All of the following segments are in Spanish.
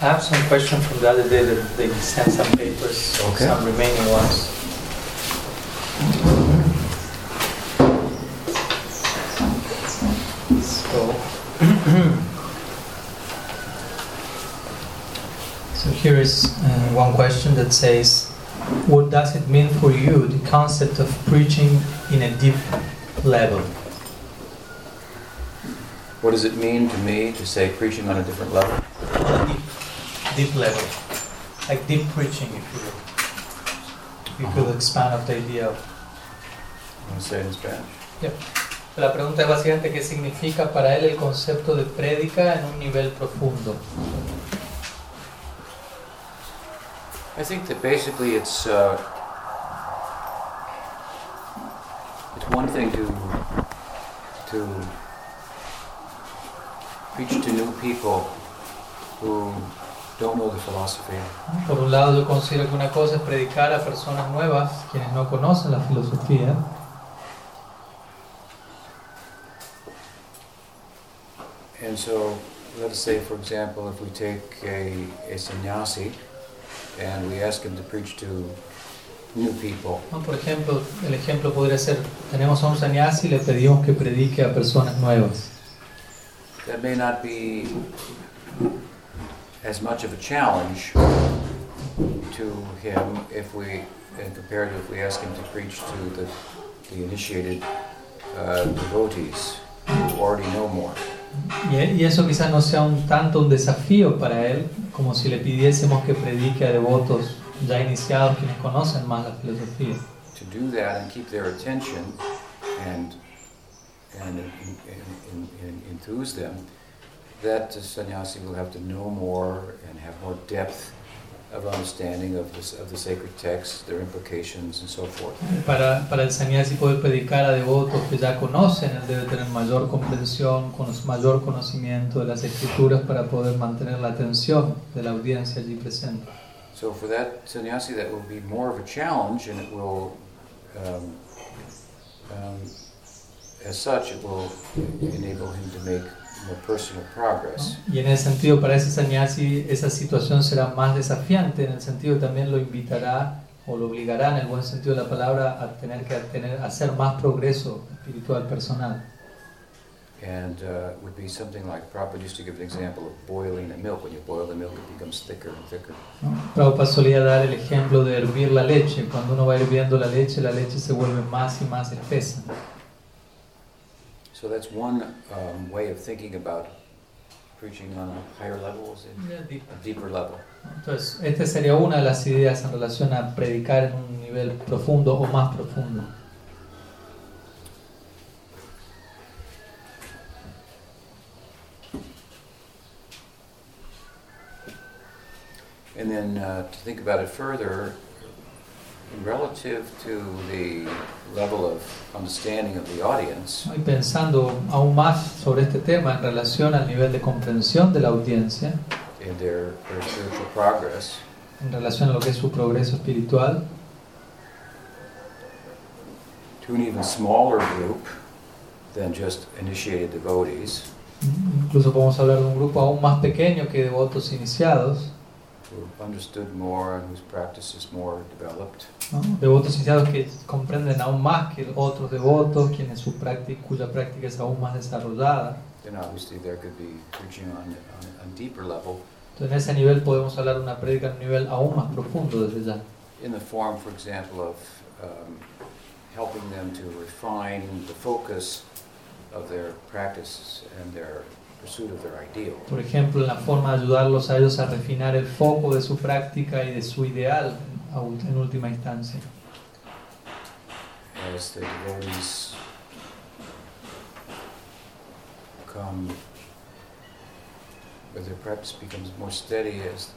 I have some questions from the other day that they sent some papers, Okay. some remaining ones. So, so here is uh, one question that says, what does it mean for you, the concept of preaching in a deep level? What does it mean to me to say preaching on a different level? On deep, level, like deep preaching, if you will. If you could expand of the idea of. You want to say it in Spanish? La pregunta es básicamente qué significa para él el concepto de prédica en un nivel profundo. I think that basically it's uh, it's one thing to to preach to new people who don't know the philosophy, Por un lado, yo considero que una cosa es predicar a personas nuevas, quienes no conocen la filosofía, and so let's say, for example, if we take a, a sannyasi and we ask him to preach to new people, ¿no? Por ejemplo, el ejemplo podría ser, tenemos a un sannyasi y le pedimos que predique a personas nuevas. that may not be as much of a challenge to him if we, and compared to if we ask him to preach to the, the initiated uh, devotees who already know more. Y eso quizás no sea un tanto un desafío para él, como si le pidiésemos que predique a devotos ya iniciados quienes conocen más la filosofía. To do that and keep their attention and, and, and, and, and enthuse them, that the sannyasi will have to know more and have more depth of understanding of, this, of the sacred texts, their implications, and so forth. Para, para el sannyasi poder predicar a devotos que ya conocen, él debe tener mayor comprensión, cono- mayor conocimiento de las escrituras para poder mantener la atención de la audiencia allí presente. So for that sannyasi, that will be more of a challenge, and it will, um, um, as such, it will enable him to make more personal progress. Y en ese sentido, para ese sannyasi, esa situación será más desafiante, en el sentido que también lo invitará o lo obligará, en el buen sentido de la palabra, a tener que tener, hacer más progreso espiritual personal. And uh, would be something like Prabhupada used to give an example of boiling the milk. When you boil the milk, it becomes thicker and thicker. Prabhupada solía dar el ejemplo de hervir la leche. Cuando uno va hirviendo la leche, la leche se vuelve más y más espesa. So that's one um, way of thinking about preaching on a higher level, is it? a deeper level. Entonces, esta sería una de las ideas en relación a predicar en un nivel profundo o más profundo. And then uh, to think about it further, relative to the level of understanding of the audience, ¿no? Y pensando aún más sobre este tema en relación al nivel de comprensión de la audiencia, in their, their spiritual progress, en relación a lo que es su progreso espiritual, to an even smaller group than just initiated devotees, incluso podemos hablar de un grupo aún más pequeño que devotos iniciados, who've understood more and whose practice is more developed, ¿no? devotos iniciados que comprenden aún más que otros devotos, quienes su práctica, cuya práctica es aún más desarrollada. then obviously there could be preaching on, on a deeper level Entonces, en ese nivel podemos hablar de una prédica en un nivel aún más profundo desde ya. in the form, for example, of um, helping them to refine the focus of their practice and their pursuit of their ideal. Por ejemplo, en la forma de ayudarlos a ellos a refinar el foco de su práctica y de su ideal en última instancia. As the devotees their practice becomes more steady as,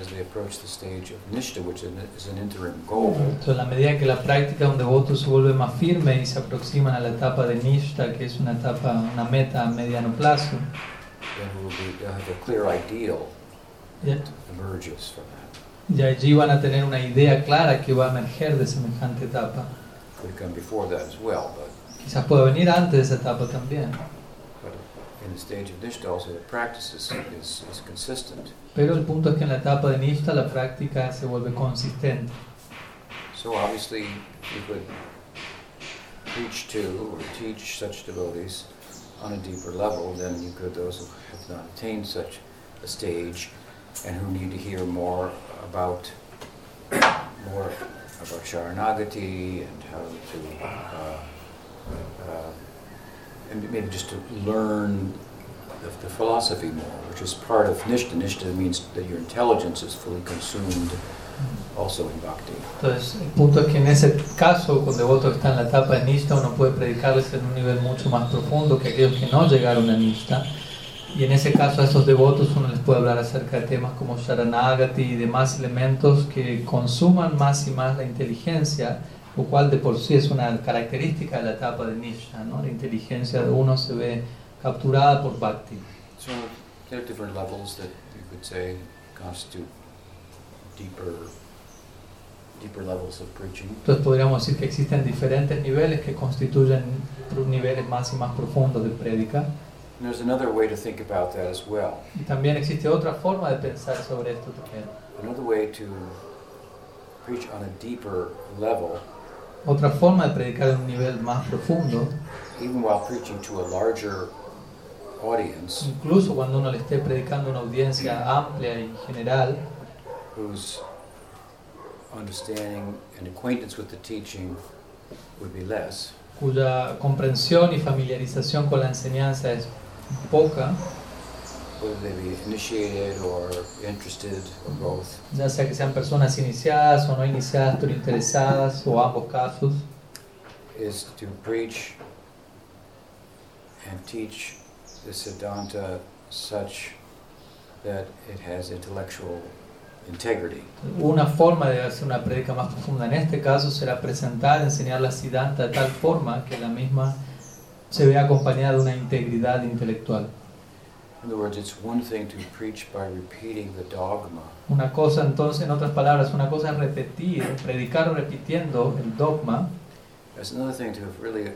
as they approach the stage of nishta, which is an- interim goal, Entonces, a medida que la práctica de un devoto se vuelve más firme y se aproximan a la etapa de Nishta, que es una etapa, una meta a mediano plazo, then we will be, they'll have a clear ideal that emerges from that. y allí van a tener una idea clara que va a emerger de semejante etapa. Could come before that as well, but, Quizás pueda venir antes de esa etapa también. In the stage of Nishta also the practice is, is, is consistent. Pero el punto es que en la etapa de la práctica se vuelve consistente. So obviously you could preach to or teach such devotees on a deeper level than you could those who have not attained such a stage and who need to hear more about more about Sharanagati and how to uh, uh, and maybe just to learn the, the philosophy more, which is part of Nishta. Nishta means that your intelligence is fully consumed also in bhakti. Entonces, el punto es que en ese caso, con devotos que están en la etapa de Nishta, uno puede predicarles en un nivel mucho más profundo que aquellos que no llegaron a Nishta. Y en ese caso a esos devotos uno les puede hablar acerca de temas como Sharanagati y demás elementos que consuman más y más la inteligencia, lo cual de por sí es una característica de la etapa de Nishta, ¿no? La inteligencia de uno se ve capturada por Bhakti. So there are different levels that you could say constitute deeper, deeper levels of preaching. Entonces podríamos decir que existen diferentes niveles que constituyen niveles más y más profundos de prédica. There's another way to think about that as well. Y también existe otra forma de pensar sobre esto también. Another way to preach on a deeper level, Otra forma de predicar en un nivel más profundo, even while preaching to a larger audience incluso cuando uno le esté predicando a una audiencia amplia y general, whose understanding and acquaintance with the teaching would be less, cuya comprensión y familiarización con la enseñanza es poca, whether they be initiated or interested or both, ya sea que sean personas iniciadas o no iniciadas pero interesadas o ambos casos, is to preach and teach the Siddhanta such that it has intellectual integrity. Una forma de hacer una prédica más profunda en este caso será presentar, enseñar la Siddhanta de tal forma que la misma se vea acompañada de una integridad intelectual. Una cosa entonces, en otras palabras, una cosa es repetir, predicar repitiendo el dogma. There's another thing to have really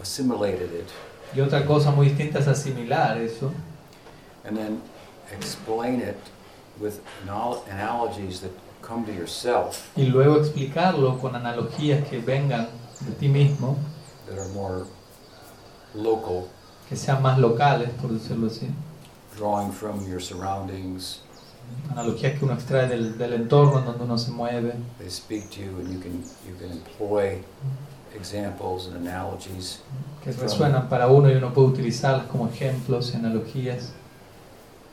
assimilated it. Y otra cosa muy distinta es asimilar eso. And then explain it with anal- analogies that come to yourself. Y luego explicarlo con analogías que vengan de ti mismo, that are more local, que sean más locales, por decirlo así. drawing from your surroundings. Analogías que uno extrae del, del entorno en donde uno se mueve. They speak to you, and you can you can employ examples and analogies que resuenan para uno y uno puede utilizarlas como ejemplos y analogías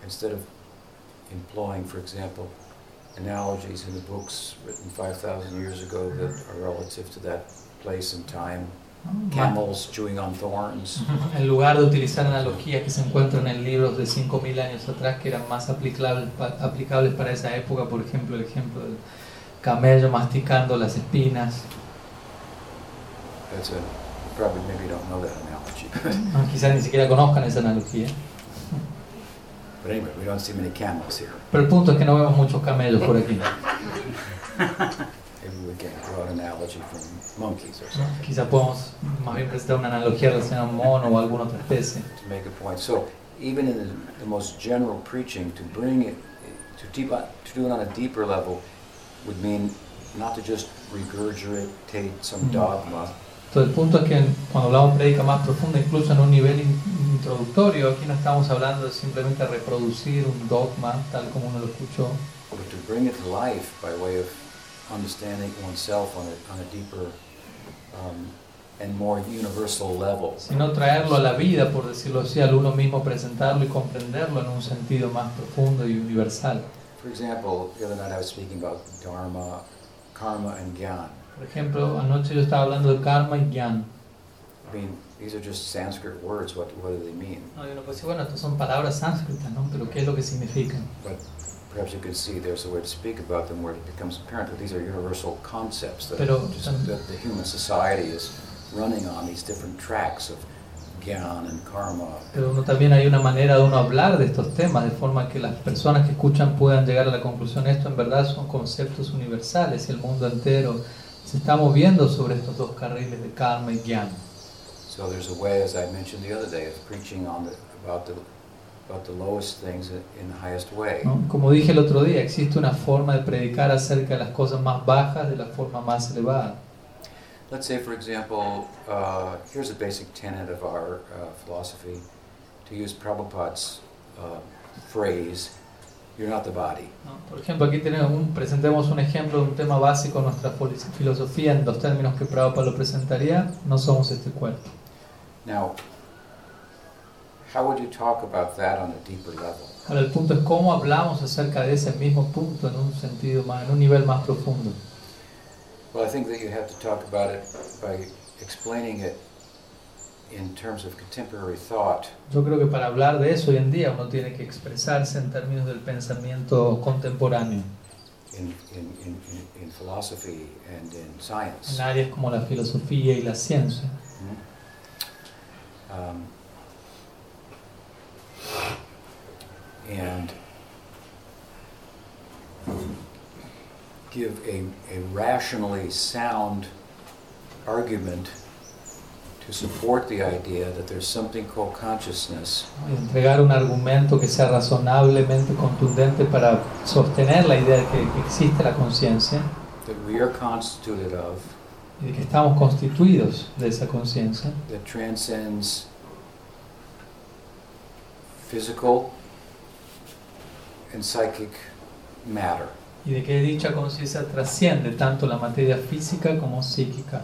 instead of employing, for example, analogies in the books written 5,000 years ago that are relative to that place and time. Camels chewing on thorns. en lugar de utilizar analogías que se encuentran en libros de 5.000 años atrás que eran más aplicables, aplicables para esa época, por ejemplo el ejemplo del camello masticando las espinas, That's a probably maybe you don't know that analogy. ¿no? quizás ni siquiera conozcan esa analogía, but anyway, we don't see many camels here. pero el punto es que no vemos muchos camellos por aquí. Maybe we draw an analogy from monkeys or something Quizás podemos más bien presentar una analogía relacionada a un mono o alguna otra especie. to make a point. So even in the, the most general preaching, to bring it to deep to do it on a deeper level would mean not to just regurgitate some Mm. dogma, Entonces el punto es que cuando hablamos de prédica más profunda, incluso en un nivel in- introductorio, aquí no estamos hablando de simplemente reproducir un dogma tal como uno lo escuchó, but to bring it to life by way of understanding oneself on a, on a deeper um, and more universal level. sino traerlo a la vida, por decirlo así, al uno mismo presentarlo y comprenderlo en un sentido más profundo y universal. For example, the other night I was speaking about dharma, karma, and gyan. Por ejemplo, anoche yo estaba hablando de karma y jnana. I mean, these are just Sanskrit words. What, what do they mean? No, y uno puede decir, bueno, estas son palabras sánscritas, ¿no? Pero ¿qué es lo que significan? But perhaps you could see there's a way to speak about them where it becomes apparent that these are universal concepts that, Pero- just, that the human society is running on these different tracks of gyan and karma. Pero uno también hay una manera de uno hablar de estos temas, de forma que las personas que escuchan puedan llegar a la conclusión, esto en verdad son conceptos universales y el mundo entero se está moviendo sobre estos dos carriles de karma y jnana. So there's a way, as I mentioned the other day, of preaching on the about the, ¿no? Como dije el otro día, existe una forma de predicar acerca de las cosas más bajas de la forma más elevada. Let's say, for example, uh, here's a basic tenet of our uh, philosophy, to use Prabhupada's uh, phrase, you're not the body. ¿no? Por ejemplo, aquí tenemos un, presentemos un ejemplo de un tema básico de nuestra filo- filosofía en los términos que Prabhupada lo presentaría, no somos este cuerpo. Now, how would you talk about that on a deeper level? Ahora el punto es cómo hablamos acerca de ese mismo punto en un sentido más, en un nivel más profundo. Well, I think that you have to talk about it by explaining it in terms of contemporary thought Yo creo que para hablar de eso hoy en día uno tiene que expresarse en términos del pensamiento contemporáneo, in, in, in, in, in philosophy and in science. en áreas como la filosofía y la ciencia. Um, and give a, a rationally sound argument to support the idea that there's something called consciousness. Entregar un argumento que sea razonablemente contundente para sostener la idea de que existe la conciencia. That we are constituted of. Y de que estamos constituidos de esa conciencia. That transcends physical and psychic matter. y de que dicha conciencia trasciende tanto la materia física como psíquica.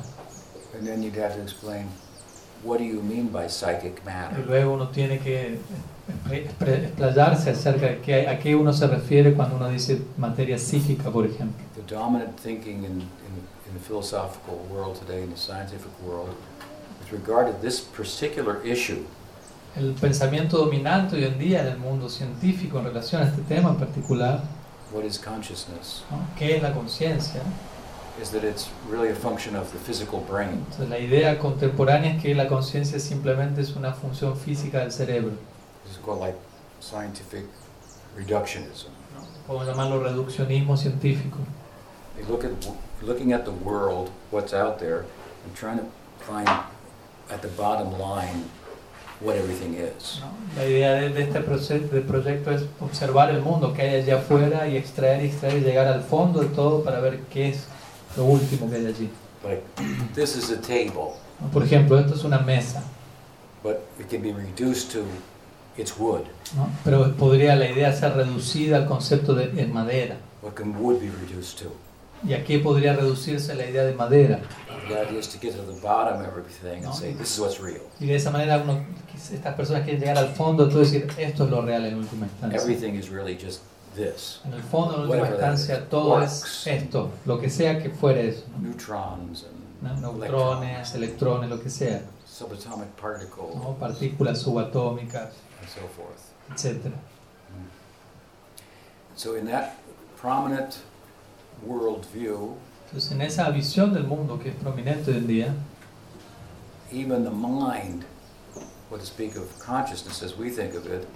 And then you'd have to explain what do you mean by psychic matter. Y luego uno tiene que explayarse acerca de qué, a qué uno se refiere cuando uno dice materia psíquica, por ejemplo. The dominant thinking in, in, in the philosophical world today, in the scientific world, with regard to this particular issue, El pensamiento dominante hoy en día en el mundo científico en relación a este tema en particular, what is consciousness, ¿no? ¿qué es la conciencia? is that it's really a function of the physical brain. Entonces, la idea contemporánea es que la conciencia simplemente es una función física del cerebro. This is called like scientific reductionism. ¿no? Podemos llamarlo reduccionismo científico. They look at looking at the world, what's out there, and trying to find at the bottom line what everything is. La idea de, de este proce- de proyecto es observar el mundo que hay allá afuera y extraer y extraer y llegar al fondo de todo para ver qué es lo último que hay allí. Like this is a table. Por ejemplo, esto es una mesa, but it can be reduced to it's wood. ¿no? pero podría la idea ser reducida al concepto de madera. What can wood be reduced to? ¿Y a qué podría reducirse la idea de madera? The idea is to get to the bottom of everything No. and say this is what's real. Y de esa manera uno, estas personas quieren llegar al fondo y decir, esto es lo real en última instancia. Everything is really just this. En el fondo, en última instancia, todo Quarks. es esto, lo que sea que fuere eso. ¿no? Neutrons ¿no? Neutrones, electrones, lo que sea, subatomic particles ¿no? partículas subatómicas, and so forth. etc. So in that prominent world view, Entonces, en esa visión del mundo que es prominente hoy en día, even the mind, what to speak of consciousness as we think of it,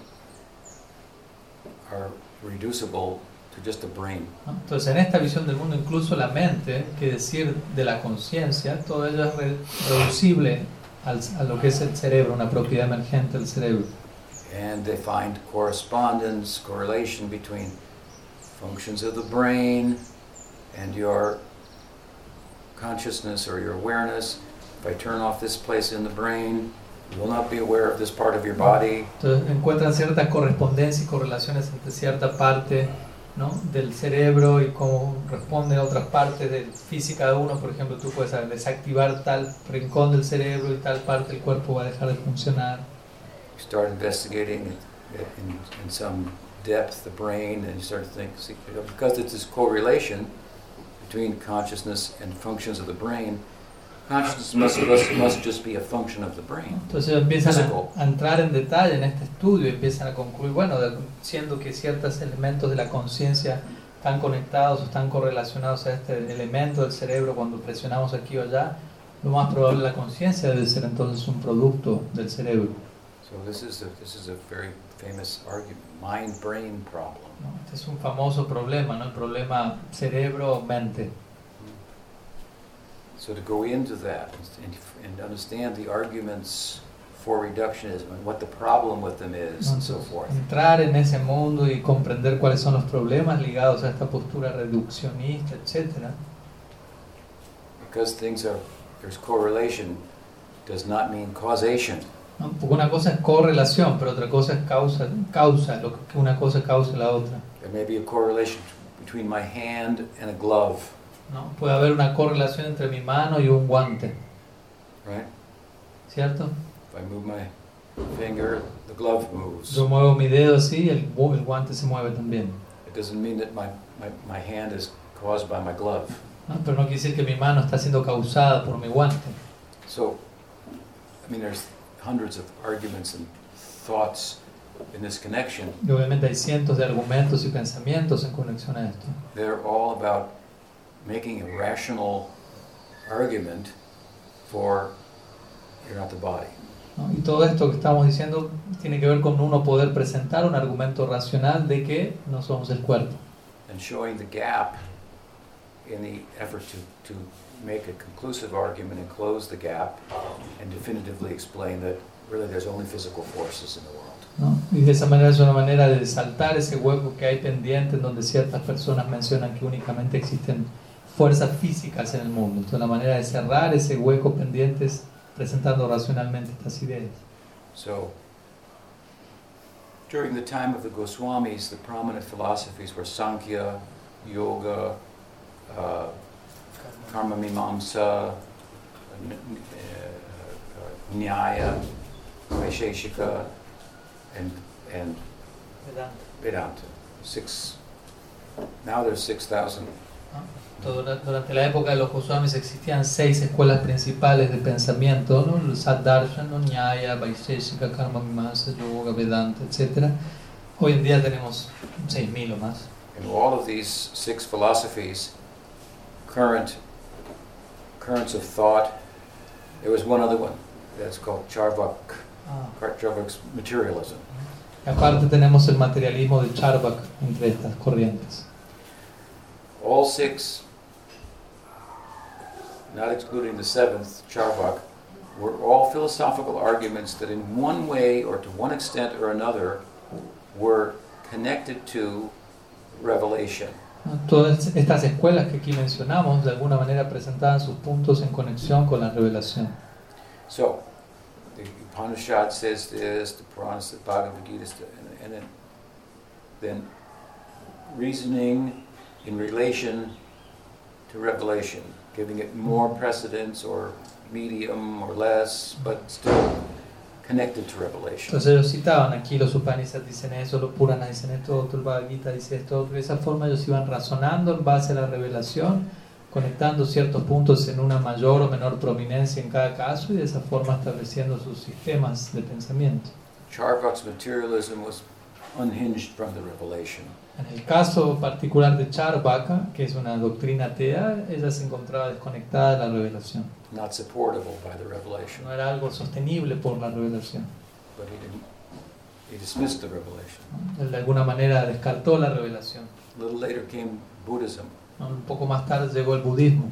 are reducible to just a brain. ¿no? entonces en esta visión del mundo incluso la mente, que decir de la conciencia, todo ello es re- reducible al- a lo que es el cerebro, una propiedad emergente del cerebro. And they find correspondence, correlation between functions of the brain and your consciousness or your awareness. If I turn off this place in the brain, you will not be aware of this part of your body. Entonces encuentran ciertas correspondencias y correlaciones entre cierta parte ¿no? del cerebro y cómo responden a otras partes de física de uno. Por ejemplo, tú puedes desactivar tal rincón del cerebro y tal parte del cuerpo va a dejar de funcionar. You start investigating in, in some depth the brain, and you start to think, because it's this correlation between consciousness and functions of the brain, consciousness must, must, must just be a function of the brain. Entonces empiezan a, a entrar en detalle en este estudio y empiezan a concluir, bueno, de- siendo que ciertos elementos de la conciencia están conectados o están correlacionados a este elemento del cerebro cuando presionamos aquí o allá, lo más probable la conciencia debe ser entonces un producto del cerebro. So this is a, this is a very famous argument, mind-brain problem. ¿no? Este es un famoso problema, ¿no? el problema cerebro-mente. So to go into that and, and understand the arguments for reductionism and what the problem with them is and so forth. Entrar en ese mundo y comprender cuáles son los problemas ligados a esta postura reduccionista, etcétera. Because things are there's correlation does not mean causation. ¿No? Porque una cosa es correlación, pero otra cosa es causa, causa, lo que una cosa causa la otra. There may be a correlation between my hand and a glove, ¿no? Puede haber una correlación entre mi mano y un guante, right? ¿cierto? If I move my finger, the glove moves. Yo muevo mi dedo así, el, gu- el guante se mueve también. It doesn't mean that my, my, my hand is caused by my glove. ¿no? Pero no quiere decir que mi mano está siendo causada por mi guante. So, I mean, there's hundreds of arguments and thoughts in this connection. Y obviamente hay cientos de argumentos y pensamientos en conexión a esto. They're all about making a rational argument for you're not the body. ¿no? Y todo esto que estamos diciendo tiene que ver con uno poder presentar un argumento racional de que no somos el cuerpo. And showing the gap in the effort to, to make a conclusive argument and close the gap and definitively explain that really there's only physical forces in the world. ¿no? Y de esa manera es una manera de saltar ese hueco que hay pendiente en donde ciertas personas mencionan que únicamente existen fuerzas físicas en el mundo. Entonces la manera de cerrar ese hueco pendiente es presentando racionalmente estas ideas. So, during the time of the Goswamis, the prominent philosophies were Sankhya, Yoga, uh, Karma Mimamsa, Nyaya, Vaisheshika, and, and Vedanta. Six, now there's 6,000. Dura- Durante la época de los Goswamis existían seis escuelas principales de pensamiento, ¿no? El Saddarshan, ¿no? Nyaya, Vaisheshika, Karma Mimamsa, Yoga, Vedanta, etc. Hoy en día tenemos 6.000 o más. In all of these six philosophies, current currents of thought, there was one other one that's called Charvak, ah. Charvak's materialism. Y aparte tenemos el materialismo de Charvak entre estas corrientes. All six, not excluding the seventh, Charvak, were all philosophical arguments that in one way or to one extent or another were connected to revelation. Todas estas escuelas que aquí mencionamos de alguna manera presentaban sus puntos en conexión con la revelación. So, the Upanishad says this, the Puranas, the Bhagavad Gita, and, and then reasoning in relation to revelation, giving it more precedence or medium or less, but still connected to revelation. Entonces ellos citaban aquí, los Upanishads dicen eso, los Puranas dicen esto, otro, el Bhagavad Gita dice esto, otro. De esa forma ellos iban razonando en base a la revelación, conectando ciertos puntos en una mayor o menor prominencia en cada caso y de esa forma estableciendo sus sistemas de pensamiento. Charvak's materialism was unhinged from the revelation. En el caso particular de Charvaka, que es una doctrina atea, ella se encontraba desconectada de la revelación. not supportable by the revelation. No era algo sostenible por la revelación. But he didn't. He dismissed the revelation. Él de alguna manera descartó la revelación. A little later came Buddhism. Un poco más tarde llegó el budismo,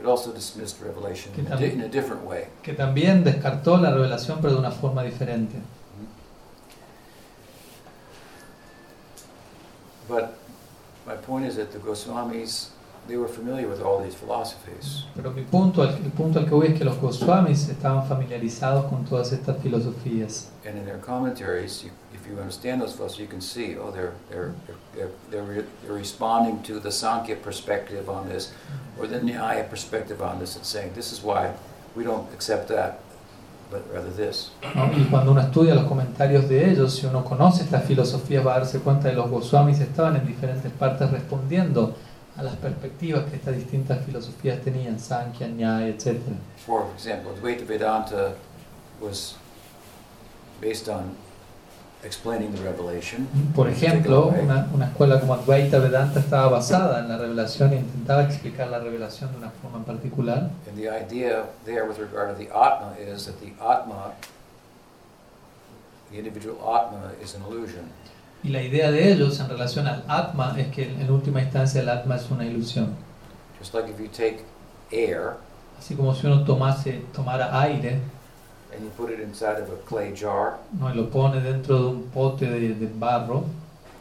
It also dismissed revelation in a, di- in a different way. que también descartó la revelación pero de una forma diferente. But my point is that the Goswamis, they were familiar with all these philosophies. Pero mi punto, al- el punto al que voy es que los Goswamis estaban familiarizados con todas estas filosofías. And in their commentaries, you, if you understand those philosophies, you can see, oh, they're, they're, they're, they're, re- they're responding to the Sankhya perspective on this, or the Nyaya perspective on this, and saying, this is why we don't accept that, but rather this. ¿no? Y cuando uno estudia los comentarios de ellos, si uno conoce estas filosofías, va a darse cuenta de los Goswamis estaban en diferentes partes respondiendo a las perspectivas que estas distintas filosofías tenían, Sankhya, Nyaya, etc. For example, Advaita Vedanta was based on. Por ejemplo, una, una escuela como Advaita Vedanta estaba basada en la revelación e intentaba explicar la revelación de una forma en particular. And the idea there with regard to the Atma is that the Atma, the individual Atma, is an illusion. Y la idea de ellos en relación al Atma es que en última instancia el Atma es una ilusión. Just like if you take air Así como si uno tomase, tomara aire and you put it inside of a clay jar, ¿no? y lo pone dentro de un pote de, de barro,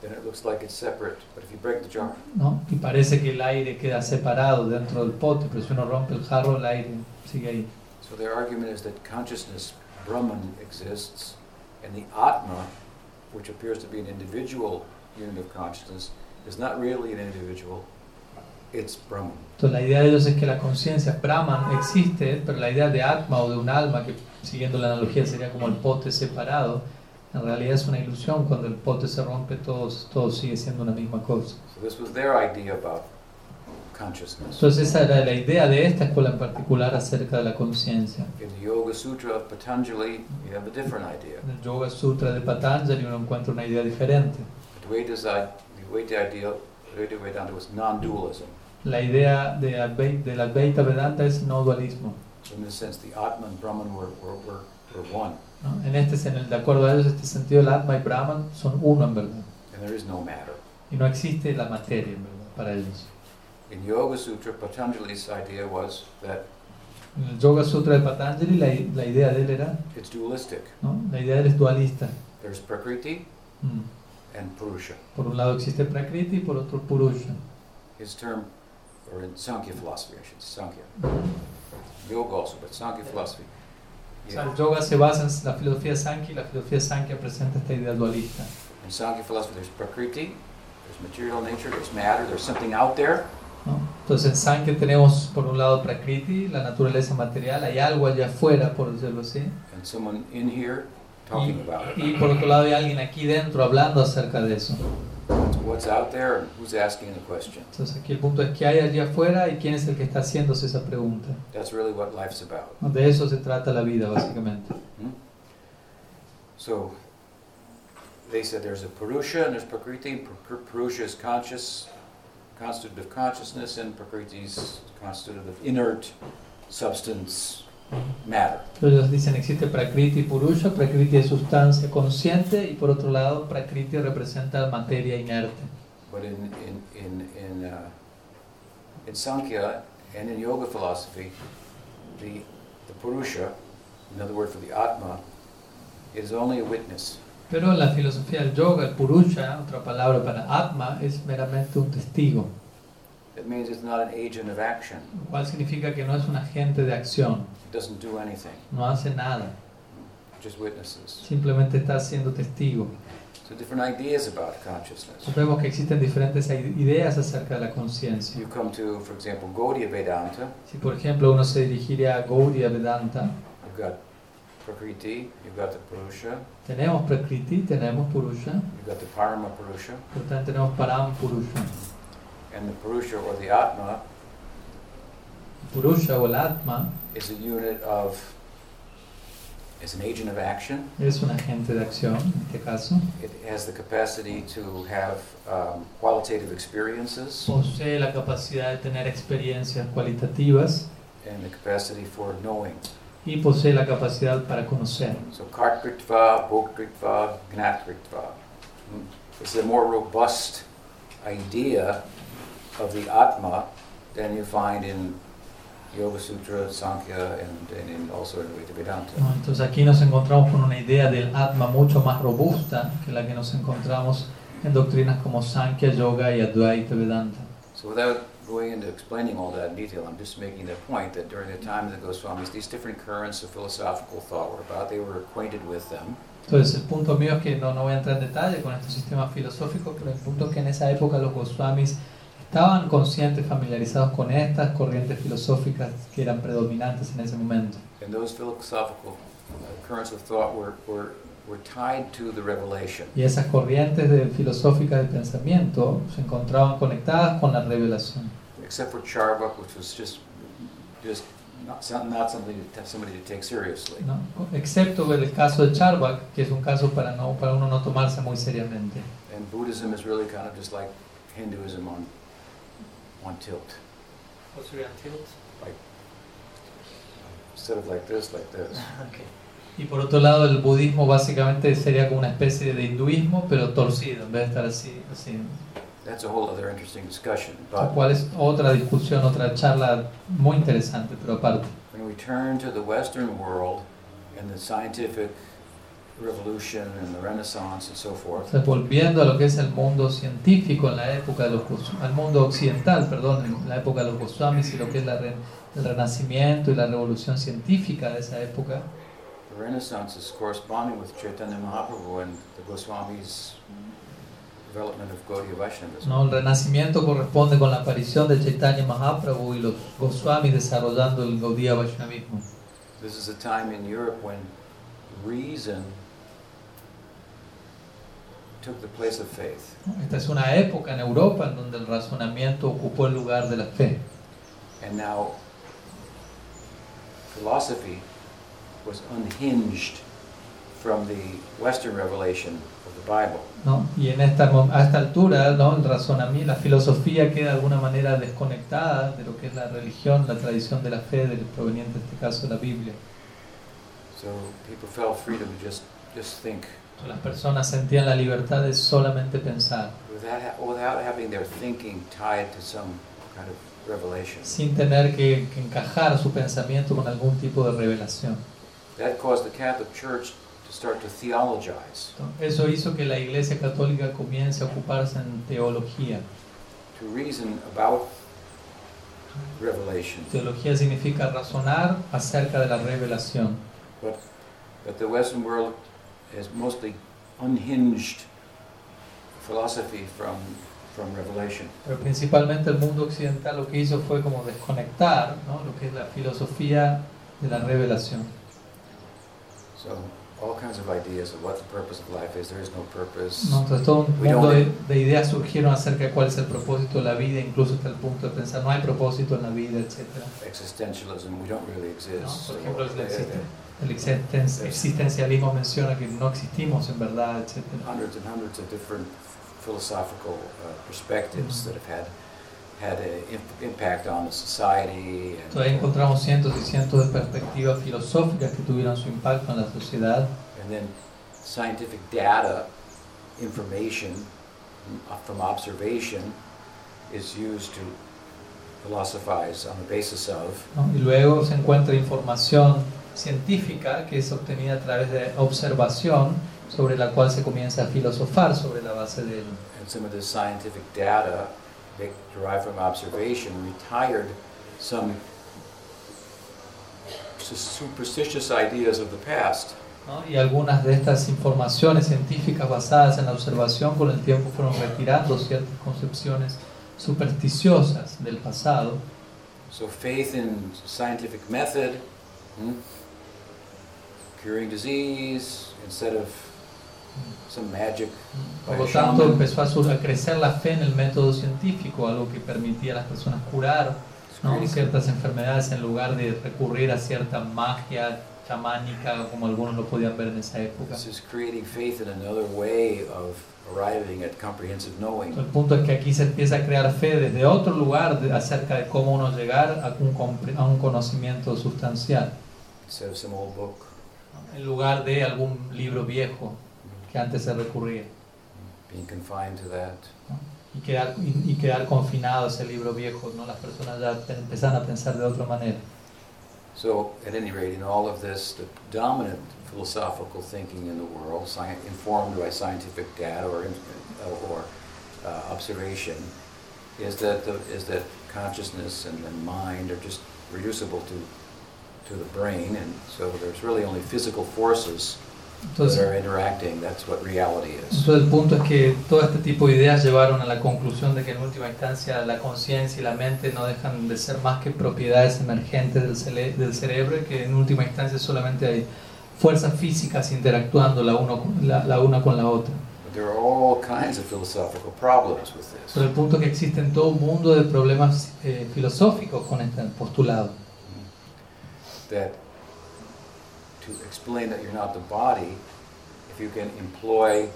then it looks like it's separate. But if you break the jar, ¿no? y parece que el aire queda separado dentro del pote, pero si uno rompe el jarro, el aire sigue ahí. so their argument is that consciousness, Brahman, exists, and the Atma, which appears to be an individual unit of consciousness, is not really an individual, it's Brahman. Entonces la idea de ellos es que la conciencia, Brahman, existe, pero la idea de Atma o de un alma, que siguiendo la analogía sería como el pote separado, en realidad es una ilusión. Cuando el pote se rompe, todo, todo sigue siendo una misma cosa. So this was their idea about consciousness. Entonces esa era la idea de esta escuela en particular acerca de la conciencia. In the Yoga Sutra of Patanjali, you have a different idea. En el Yoga Sutra de Patanjali uno encuentra una idea diferente. Advaita Advaita. La idea de Advai- del Advaita Vedanta es no dualismo. In this sense, the Atman and Brahman were, were, were, were one, ¿no? En este, en el, de acuerdo a ellos, este sentido, el Atma y Brahman son uno en verdad. and there is no matter. Y no existe la materia en verdad para ellos. In Yoga Sutra, Patanjali's idea was that En el Yoga Sutra de Patanjali la, la idea de él era, it's dualistic. ¿no? la idea de él es dualista. There's Prakriti Mm. and Purusha. Por un lado existe Prakriti y por otro Purusha. His term, or in Sankhya philosophy, I should say, Sankhya. Yoga also, but Sankhya philosophy. O sea, Yeah. el yoga se basa en la filosofía Sankhya y la filosofía Sankhya presenta esta idea dualista. In Sankhya philosophy, there's Prakriti, there's material nature, there's matter, there's something out there, ¿no? Entonces en Sankhya tenemos por un lado Prakriti, la naturaleza material, hay algo allá afuera, por decirlo así. and someone in here talking about it. Y por otro lado hay alguien aquí dentro hablando acerca de eso. What's- out there and who's asking the question? Entonces aquí el punto es que hay allá afuera y quién es el que está haciéndose esa pregunta. That's really what life's about. De eso se trata la vida básicamente. Hmm? So they said there's a Purusha and there's Prakriti. Pur- Pur- Purusha is conscious, constituted of consciousness, and Prakriti is constituted of inert substance, matter. Entonces dicen existe Prakriti y Purusha, Prakriti es sustancia consciente y por otro lado Prakriti representa materia inerte. But in, in, in, in, uh, in Sankhya and in yoga philosophy, the, the Purusha, another word for the Atma, is only a witness. Pero en la filosofía del yoga, el Purusha, otra palabra para Atma, es meramente un testigo, It means it's not an agent of action. cual significa que no es un agente de acción, It doesn't do anything, no hace nada, just witnesses. simplemente está siendo testigo. So different ideas about consciousness. Vemos que existen diferentes ideas acerca de la conciencia. You come to, for example, Gaudiya Vedanta, Si por ejemplo uno se dirigiría a Gaudiya Vedanta, you've got Prakriti, you've got the Purusha, tenemos Prakriti, tenemos Purusha, you've got the Parama Purusha, por tanto tenemos Param Purusha. And the Purusha or the Atma Purusha o el Atma is a unit of, is an agent of action. es un agente de acción, en este caso. It has the capacity to have um, qualitative experiences Posee la capacidad de tener experiencias cualitativas and the capacity for knowing. y posee la capacidad para conocer. So kartritva, bhoktritva, gnatritva. Mm. It's a more robust idea of the Atma than you find in Yoga Sutra, Sankhya, and, and in also in Vedanta. ¿no? Entonces aquí nos encontramos con una idea del Atma mucho más robusta que la que nos encontramos en doctrinas como Sankhya, Yoga y Advaita Vedanta. So without going into explaining all that in detail, I'm just making the point that during the time of the Goswamis, these different currents of philosophical thought were about. They were acquainted with them. Entonces el punto mío es que no, no voy a entrar en detalle con estos sistemas filosóficos, pero el punto es que en esa época los Goswamis estaban conscientes, familiarizados con estas corrientes filosóficas que eran predominantes en ese momento. And those philosophical uh, currents of thought were, were, were tied to the revelation. Y esas corrientes de, filosóficas de pensamiento se encontraban conectadas con la revelación. except for Charvak, which was just just not, some- not something to somebody to take seriously. ¿no? Excepto el caso de Charvak, que es un caso para, no, para uno no tomarse muy seriamente. And Buddhism is really kind of just like Hinduism on on tilt. Instead of like this, like this. Y por otro lado, el budismo básicamente sería como una especie de hinduismo, pero torcido, en vez de estar así. así. That's a whole other interesting discussion. But cual es otra discusión, otra charla muy interesante, pero aparte. when we turn to the Western world and the scientific revolution and the Renaissance and so forth, Entonces, volviendo a lo que es el mundo científico en la época de los al mundo occidental, perdón, en la época de los Goswamis y lo que es la el renacimiento y la revolución científica de esa época, the Renaissance is corresponding with Chaitanya Mahaprabhu and the Goswamis' development of Gaudiya Vaishnavism. ¿no? el renacimiento corresponde con la aparición de Chaitanya Mahaprabhu y los Goswamis desarrollando el Gaudiya Vaishnavismo. This is a time in Europe when reason took the place of faith. ¿no? Esta es una época en Europa en donde el razonamiento ocupó el lugar de la fe. And now philosophy was unhinged from the Western revelation of the Bible. ¿no? Y en esta, a esta altura, ¿no? el razonamiento, la filosofía queda de alguna manera desconectada de lo que es la religión, la tradición de la fe, del proveniente en este caso de la Biblia. So people felt free to just, just think las personas sentían la libertad de solamente pensar, sin tener que, que encajar su pensamiento con algún tipo de revelación. Eso hizo que la Iglesia Católica comience a ocuparse en teología. to reason about revelation. Teología significa razonar acerca de la revelación. But, but the Western world has mostly unhinged philosophy from, from revelation. Pero principalmente el mundo occidental lo que hizo fue como desconectar ¿no? lo que es la filosofía de la revelación. So all kinds of ideas of what the purpose of life is. There is no purpose. ¿no? Entonces todo un We mundo de, de ideas surgieron acerca de cuál es el propósito de la vida, incluso hasta el punto de pensar no hay propósito en la vida, etc. Existentialism, we don't really exist. ¿no? So, Por ejemplo, el, uh, existen- el existen- existencialismo menciona que no existimos en verdad, etc. hundreds and hundreds of different philosophical uh, perspectives that have had had an imp- impact on the society. And, Todavía encontramos cientos y cientos de perspectivas filosóficas que tuvieron su impacto en la sociedad. and then scientific data, information mm, from observation is used to philosophize on the basis of. ¿no? Y luego se encuentra información científica que es obtenida a través de observación sobre la cual se comienza a filosofar sobre la base de él. And some of this scientific data they derived from observation retired some su- superstitious ideas of the past. ¿no? Y algunas de estas informaciones científicas basadas en la observación con el tiempo fueron retirando ciertas concepciones supersticiosas del pasado. So faith in scientific method, hmm, curing disease instead of some magic. Por lo tanto, empezó a, a crecer la fe en el método científico, algo que permitía a las personas curar ¿no? ciertas enfermedades en lugar de recurrir a cierta magia chamánica como algunos lo podían ver en esa época. This is creating faith in another way of arriving at comprehensive knowing. El punto es que aquí se empieza a crear fe desde otro lugar de- acerca de cómo uno llegar a un, a un conocimiento sustancial, of some old book. En lugar de algún libro viejo que antes se recurría. Being confined to that. ¿no? Y, quedar, y, y quedar confinado a ese libro viejo, ¿no? las personas ya empezaron a pensar de otra manera. So, at any rate, in all of this, the dominant philosophical thinking in the world, informed by scientific data or, uh, or uh, observation, is that the, is that consciousness and the mind are just reducible to to the brain, and so there's really only physical forces that Entonces, are interacting. That's what reality is. Entonces el punto es que todo este tipo de ideas llevaron a la conclusión de que en última instancia la conciencia y la mente no dejan de ser más que propiedades emergentes del, cele- del cerebro y que en última instancia solamente hay fuerzas físicas interactuando la, uno la, la una con la otra. There are all kinds of philosophical problems with this. Pero el punto es que existen todo un mundo de problemas eh, filosóficos con este postulado. That to explain that you're not the body, if you can employ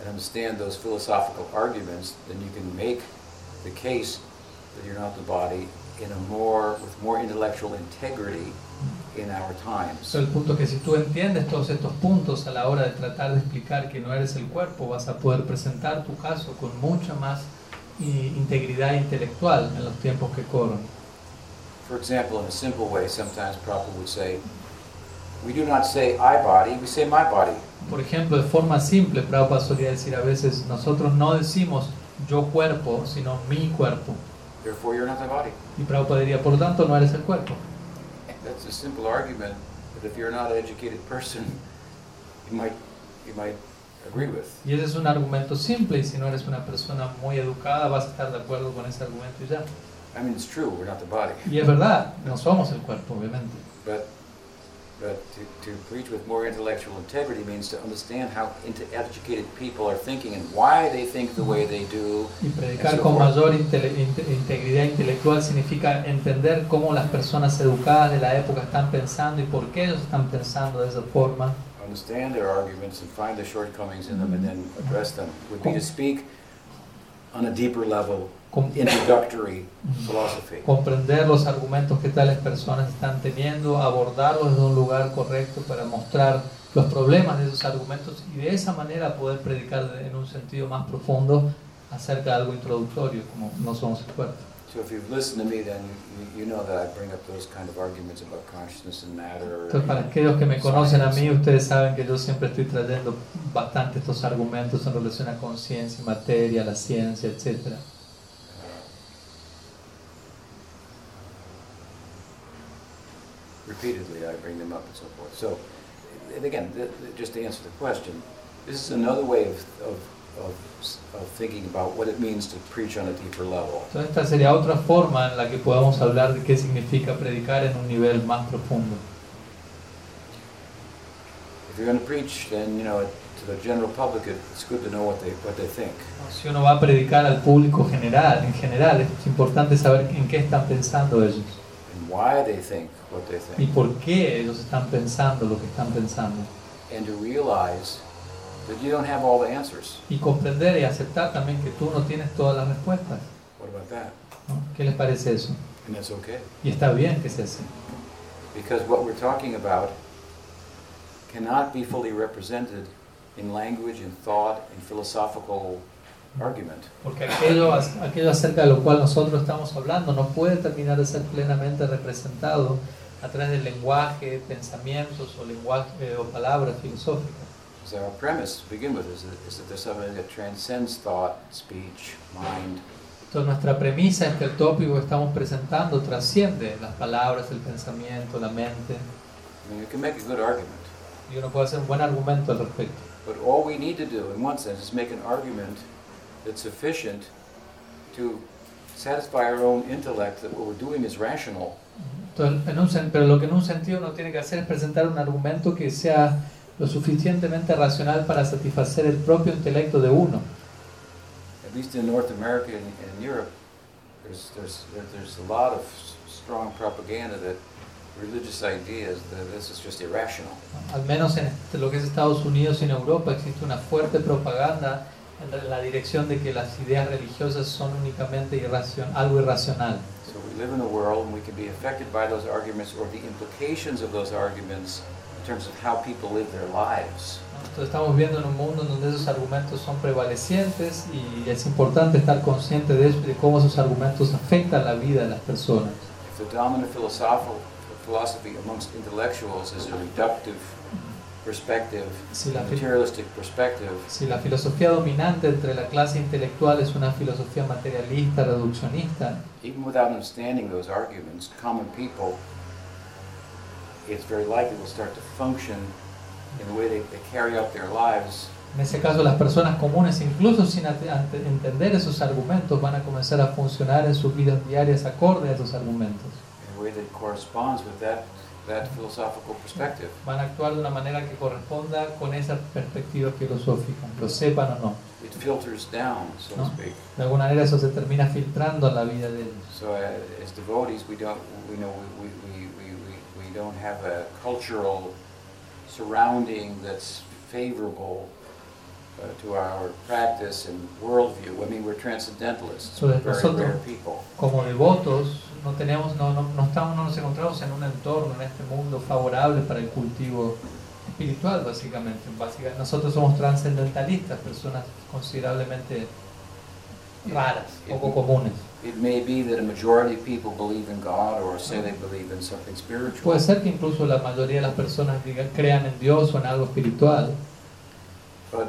and understand those philosophical arguments, then you can make the case that you're not the body in a more with more intellectual integrity in our times. Pero el punto que si tú entiendes todos estos puntos a la hora de tratar de explicar que no eres el cuerpo, vas a poder presentar tu caso con mucha más eh, integridad intelectual en los tiempos que corren. For example, in a simple way, sometimes Prabhupada would say, We do not say I body, we say my body. Por ejemplo, de forma simple, Prabhupada solía decir a veces, nosotros no decimos yo cuerpo, sino mi cuerpo. Therefore, you're not the body. Y Prabhupada diría, por lo tanto, no eres el cuerpo. That's a simple argument, but if you're not an educated person, you might, you might agree with. Y ese es un argumento simple y si no eres una persona muy educada vas a estar de acuerdo con ese argumento y ya. I mean, it's true, we're not the body. Y es verdad, no somos el cuerpo, obviamente. But, but to, to preach with more intellectual integrity means to understand how educated people are thinking and why they think the way they do. Y predicar Eso con fue. mayor intele- inte- integridad intelectual significa entender cómo las personas educadas de la época están pensando y por qué ellos están pensando de esa forma. Understand their arguments and find the shortcomings in them and then address them. Would be to speak on a deeper level, Com- introductory philosophy. comprender los argumentos que tales personas están teniendo, abordarlos desde un lugar correcto para mostrar los problemas de esos argumentos y de esa manera poder predicar en un sentido más profundo acerca de algo introductorio, como no somos cuerpo. So if you've listened to me, then you, you know that I bring up those kind of arguments about consciousness and matter. Entonces, para aquellos que me conocen a mí, ustedes saben que yo siempre estoy trayendo bastante estos argumentos en relación a conciencia y materia, la ciencia, etc. repeatedly I bring them up and so forth. So, and again, th- th- just to answer the question, this is another way of, of, of, s- of thinking about what it means to preach on a deeper level. Entonces, esta sería otra forma en la que podamos hablar de qué significa predicar en un nivel más profundo. If you're going to preach, then you know to the general public, it- it's good to know what they what they think. Si uno va a predicar al público general, en general, es importante saber en qué están pensando ellos why they think what they think. y por qué ellos están pensando lo que están pensando. and to realize that you don't have all the answers. Y comprender y aceptar también que tú no tienes todas las respuestas. What about that? ¿no? ¿Qué les parece eso? And that's okay, Y está bien que sea así. because what we're talking about cannot be fully represented in language, in thought, in philosophical argument. Porque aquello, aquello acerca de lo cual nosotros estamos hablando no puede terminar de ser plenamente representado a través del lenguaje, pensamientos o, lenguaje, eh, o palabras filosóficas. So our premise to begin with is that, is that there's something that transcends thought, speech, mind, Entonces nuestra premisa es que el tópico que estamos presentando trasciende las palabras, el pensamiento, la mente, I mean, you can make a good argument, y uno puede hacer un buen argumento al respecto. but all we need to do, in one sense, is make an argument that's sufficient to satisfy our own intellect that what we're doing is rational, Entonces, en un pero lo que en un sentido uno tiene que hacer es presentar un argumento que sea lo suficientemente racional para satisfacer el propio intelecto de uno. at least in North America and, and Europe. There's, there's, there- there's a lot of strong propaganda that religious ideas that this is just irrational. Al menos en este- lo que es Estados Unidos y en Europa existe una fuerte propaganda en la- dirección de que las ideas religiosas son únicamente irracion- algo irracional. So we live in a world and we can be affected by those arguments or the implications of those arguments in terms of how people live their lives. Entonces estamos viviendo en un mundo donde esos argumentos son prevalecientes y es importante estar consciente de eso y de cómo esos argumentos afectan la vida de las personas. If the dominant philosophical philosophy amongst intellectuals is a reductive perspective, Si la, materialistic perspective, si la filosofía dominante entre la clase intelectual es una filosofía materialista, reduccionista, even without understanding those arguments, common people, it's very likely will start to function in the way they, they carry out their lives en ese caso las personas comunes, incluso sin entender esos argumentos, van a comenzar a funcionar en sus vidas diarias acorde a esos argumentos. in a way that corresponds with that, that philosophical perspective. Van a actuar de una manera que corresponda con esa perspectiva filosófica, lo sepan o no. It filters down, so to No. speak. De alguna manera eso se termina filtrando en la vida de ellos. So uh, as devotees, we don't, we know, we, we, we, we, we don't have a cultural surrounding that's favorable uh, to our practice and worldview. I mean, we're transcendentalists, So we're very nosotros- rare people. Como devotos no tenemos, no, no, no estamos, no nos encontramos en un entorno, en este mundo favorable para el cultivo espiritual, básicamente. Básica- nosotros somos trascendentalistas, personas considerablemente raras, poco comunes. It may be that a majority of people believe in God or say they believe in something spiritual. Puede ser que incluso la mayoría de las personas digan, crean en Dios o en algo espiritual, But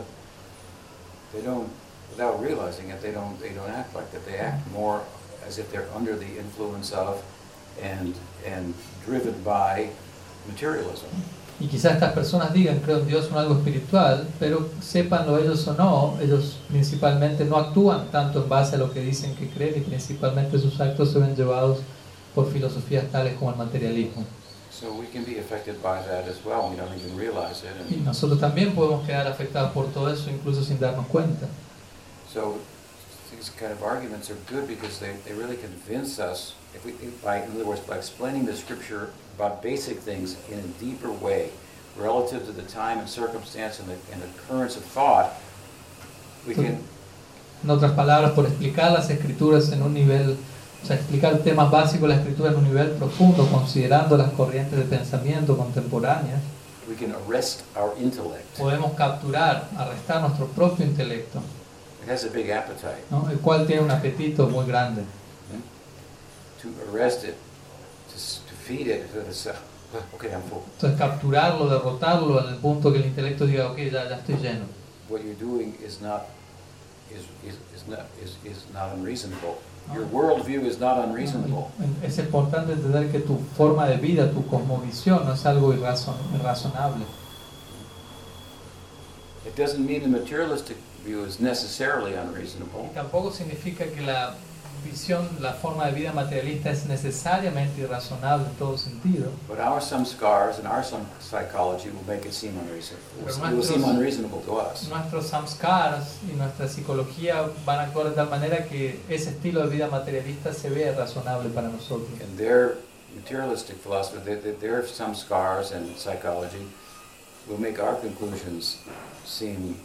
they don't, without realizing it, they don't, they don't act like that. They act more as if they're under the influence of and, and driven by materialism. y quizás estas personas digan, creo en Dios o en algo espiritual, pero sépanlo ellos o no, ellos principalmente no actúan tanto en base a lo que dicen que creen y principalmente sus actos se ven llevados por filosofías tales como el materialismo. So we can be affected by that as well. We don't even realize it. Y nosotros también podemos quedar afectados por todo eso, incluso sin darnos cuenta. so these kind of arguments are good because they, they really convince us, if we, if by, in other words, by explaining the scripture about basic things in a deeper way, relative to the time and circumstance and the, and the currents of thought, we can En otras palabras, por explicar las escrituras en un nivel, o sea, explicar temas básicos de la escritura en un nivel profundo, considerando las corrientes de pensamiento contemporáneas, we can arrest our intellect. podemos capturar, arrestar nuestro propio intelecto, It has a big appetite. ¿no? el cual tiene un apetito muy grande. To arrest it, to, s- to feed it, to the self. Okay, I'm full. Entonces, capturarlo, derrotarlo en el punto que el intelecto diga, ok, ya, ya estoy lleno. What you're doing is not, is, is, is not, is, is not unreasonable. Your worldview is not unreasonable. Es importante entender que tu forma de vida, tu cosmovisión, no es algo irrazon- irrazonable. It doesn't mean the materialistic view is necessarily unreasonable. Y tampoco significa que la visión, la forma de vida materialista es necesariamente irrazonable en todo sentido. But our samskars and our some psychology will make it seem unreasonable. It will seem unreasonable to us. Nuestros samskaras y nuestra psicología van a actuar de tal manera que ese estilo de vida materialista se vea razonable para nosotros. And their materialistic philosophy, their, their- their samskars and psychology will make our conclusions seem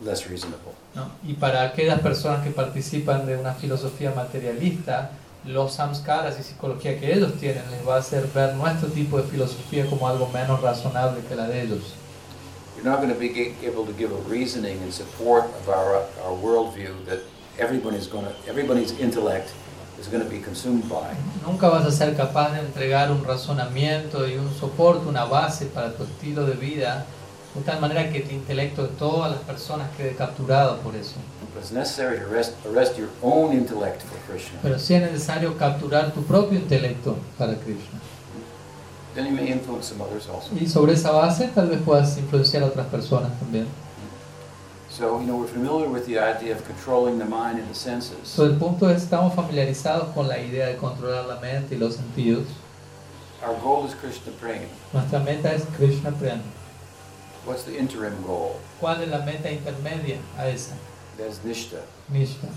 less reasonable. ¿no? Y para aquellas personas que participan de una filosofía materialista, los samskaras y psicología que ellos tienen les va a hacer ver nuestro tipo de filosofía como algo menos razonable que la de ellos. You're not going to be able to give a reasoning in support of our, our worldview that everybody's going to, everybody's intellect is going to be consumed by. Nunca vas a ser capaz de entregar un razonamiento y un soporte, una base para tu estilo de vida, de tal manera que el intelecto de todas las personas quede capturado por eso. Pero sí es necesario capturar tu propio intelecto para Krishna. Then you may influence some others also. Y sobre esa base tal vez puedas influenciar a otras personas también. So, you know, we're familiar with the idea of controlling the mind and the senses. So, el punto es, estamos familiarizados con la idea de controlar la mente y los sentidos. Our goal is Krishna prema. Nuestra meta es Krishna Prem. What's the interim goal? ¿Cuál es la meta intermedia a esa? That's Nishta. Nishta.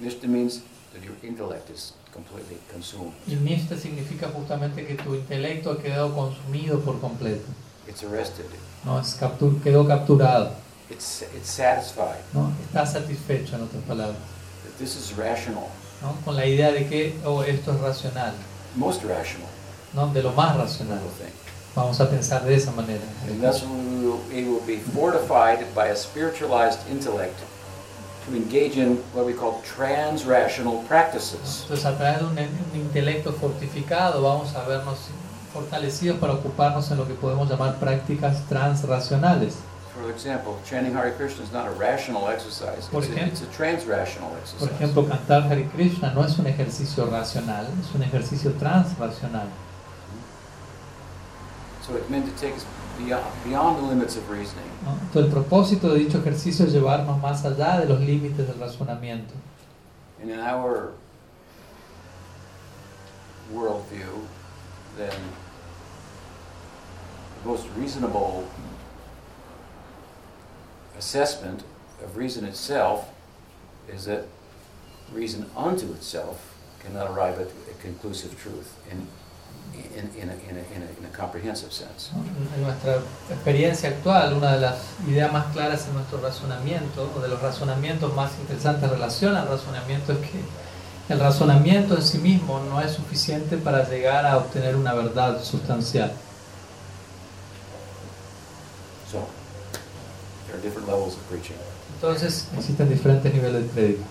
Nishta means that your intellect is completely consumed. Y Nishta significa justamente que tu intelecto ha quedado consumido por completo. It's arrested. ¿no? Es captur- quedó capturado. It's, it's satisfied. ¿no? Está satisfecho, en otras palabras. That this is rational. ¿no? Con la idea de que oh, esto es racional. Most rational. ¿no? De lo más racional. Vamos a pensar de esa manera. And thus we will, we will be fortified by a spiritualized intellect to engage in what we call trans-rational practices. Entonces, a través de un, un intelecto fortificado, vamos a vernos fortalecidos para ocuparnos en lo que podemos llamar prácticas transracionales. For example, chanting Hare Krishna is not a rational exercise. Por It's a, ejemplo- it's a trans-rational Por exercise. ejemplo, cantar Hare Krishna no es un ejercicio racional, es un ejercicio transracional. So it's meant to take us beyond, beyond the limits of reasoning. ¿no? Entonces, el propósito de dicho ejercicio es llevarnos más allá de los límites del razonamiento. And in our worldview, then the most reasonable assessment of reason itself is that reason unto itself cannot arrive at a conclusive truth in, in, in, a, in, a, in, a, comprehensive sense. En nuestra experiencia actual, una de las ideas más claras en nuestro razonamiento, o de los razonamientos más interesantes en relación al razonamiento, es que el razonamiento en sí mismo no es suficiente para llegar a obtener una verdad sustancial. So, there are different levels of preaching. Entonces existen diferentes niveles de prédica.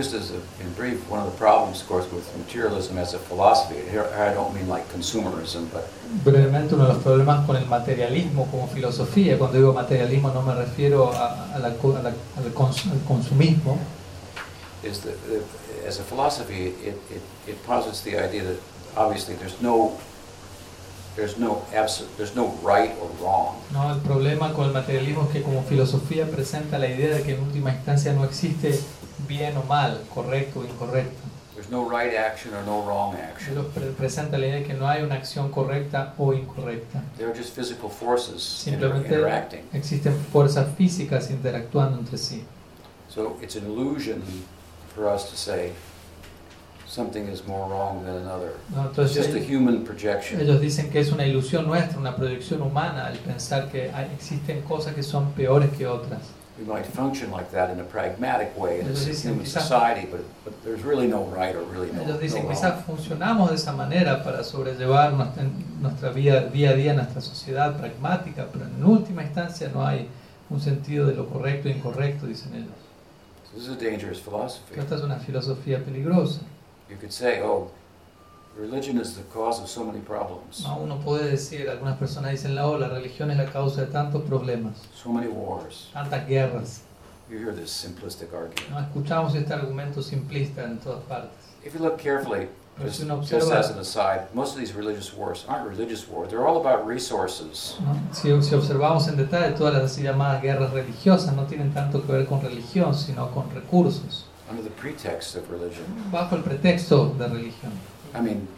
Just as a, in brief, one of the problems, of course, with materialism as a philosophy, here I don't mean like consumerism, but Brevemente, uno de los problemas con el materialismo como filosofía, cuando digo materialismo no me refiero a, a la a la- al, cons- al consumismo, is that, that as a philosophy, it, it, it posits the idea that obviously there's no there's no abs- there's no right or wrong. ¿no? El problema con el materialismo es que como filosofía presenta la idea de que en última instancia no existe bien o mal, correcto o incorrecto. There's no right action or no wrong action. presenta la idea de que no hay una acción correcta o incorrecta. They're just physical forces Simplemente interacting. existen fuerzas físicas interactuando entre sí. So it's an illusion for us to say something is more wrong than another. ¿no? It's Entonces just a human projection. ellos dicen que es una ilusión nuestra, una proyección humana el pensar que hay- existen cosas que son peores que otras. We might function like that in a pragmatic way in a human society, but, but there's really no right or really no, Ellos dicen no quizás funcionamos de esa manera para sobrellevar nuestra, nuestra vida día a día, nuestra sociedad pragmática, pero en última instancia no hay un sentido de lo correcto e incorrecto, dicen ellos. So this is a dangerous philosophy. Esta es una filosofía peligrosa. You could say, oh, religion is the cause of so many problems, ¿no? Uno puede decir, algunas personas dicen, no, la religión es la causa de tantos problemas, so many wars. tantas guerras. You hear this simplistic argument. ¿no? Escuchamos este argumento simplista en todas partes. If you look carefully, Pero just, si uno just observa, as an aside, most of these religious wars aren't religious wars. They're all about resources. ¿no? si, si observamos en detalle, todas las así llamadas guerras religiosas no tienen tanto que ver con religión, sino con recursos, under the pretext of religion. bajo el pretexto de religión. I mean,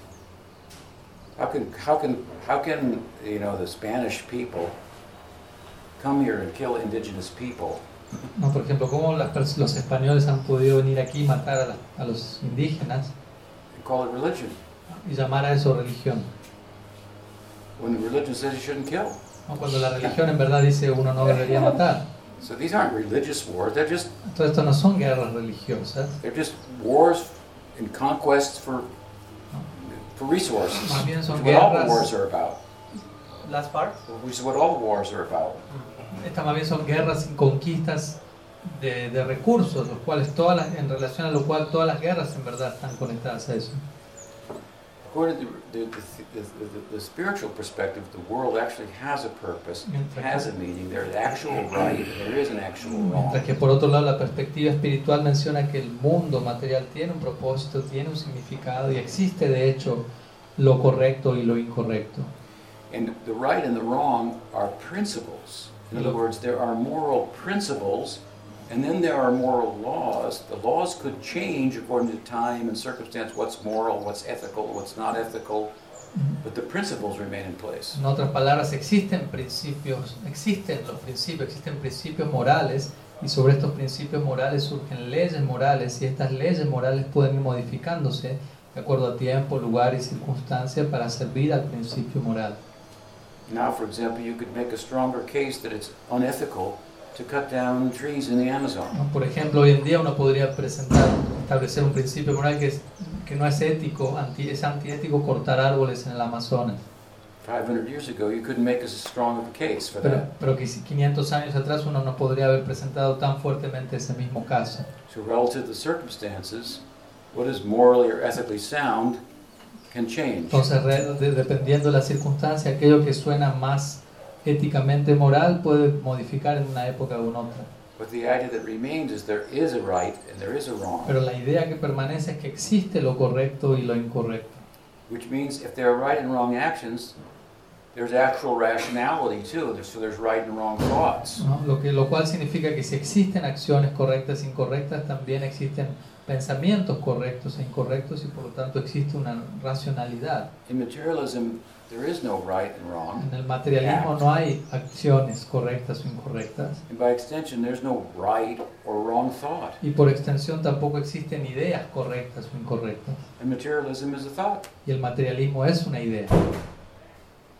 how can how can how can you know the Spanish people come here and kill indigenous people ¿no? Por ejemplo, cómo las los españoles han podido venir aquí y matar a, la- a los indígenas and call it religion y llamar a eso religión. when the religion says you shouldn't kill? ¿no? Cuando la religión en verdad dice uno no debería matar. So these aren't religious wars. They're just esto no son guerras religiosas, they're just wars and conquests for for resources. Which is what all the wars are about. Last part. Which is what all the wars are about. Estas más bien son guerras y conquistas de, de recursos, los cuales todas las, en relación a lo cual todas las guerras en verdad están conectadas a eso. According to the, the, the, spiritual perspective, the world actually has a purpose, has a meaning. There's actual right, there is an actual wrong. mientras que por otro lado la perspectiva espiritual menciona que el mundo material tiene un propósito, tiene un significado y existe de hecho lo correcto y lo incorrecto. And the right and the wrong are principles. In other words, there are moral principles, and then there are moral laws. The laws could change according to time and circumstance what's moral, what's ethical, what's not ethical, but the principles remain in place. En otras palabras, existen principios, existen los principios, existen principios morales y sobre estos principios morales surgen leyes morales y estas leyes morales pueden ir modificándose de acuerdo a tiempo, lugar y circunstancia para servir al principio moral. Now, for example, you could make a stronger case that it's unethical to cut down trees in the Amazon. ¿no? Por ejemplo, hoy en día uno podría presentar, establecer un principio moral que, es, que no es ético, anti, es antiético cortar árboles en el Amazonas, 500 years ago, you couldn't make as strong of a case for pero, that. pero que si 500 años atrás uno no podría haber presentado tan fuertemente ese mismo caso. So, relative to the circumstances, what is morally or ethically sound can change. Entonces, dependiendo de la circunstancia, aquello que suena más éticamente moral puede modificar en una época o en otra. But the idea that remains is there is a right and there is a wrong, Pero la idea que permanece es que existe lo correcto y lo incorrecto. which means if there are right and wrong actions, there's actual rationality too. So there's right and wrong thoughts. ¿no? Lo, que, lo cual significa que si existen acciones correctas e incorrectas, también existen pensamientos correctos e incorrectos y por lo tanto existe una racionalidad. In materialism, there is no right and wrong. En el materialismo no hay acciones correctas o incorrectas And by extension, there's no right or wrong thought. y por extensión tampoco existen ideas correctas o incorrectas. And materialism is a thought. Y el materialismo es una idea.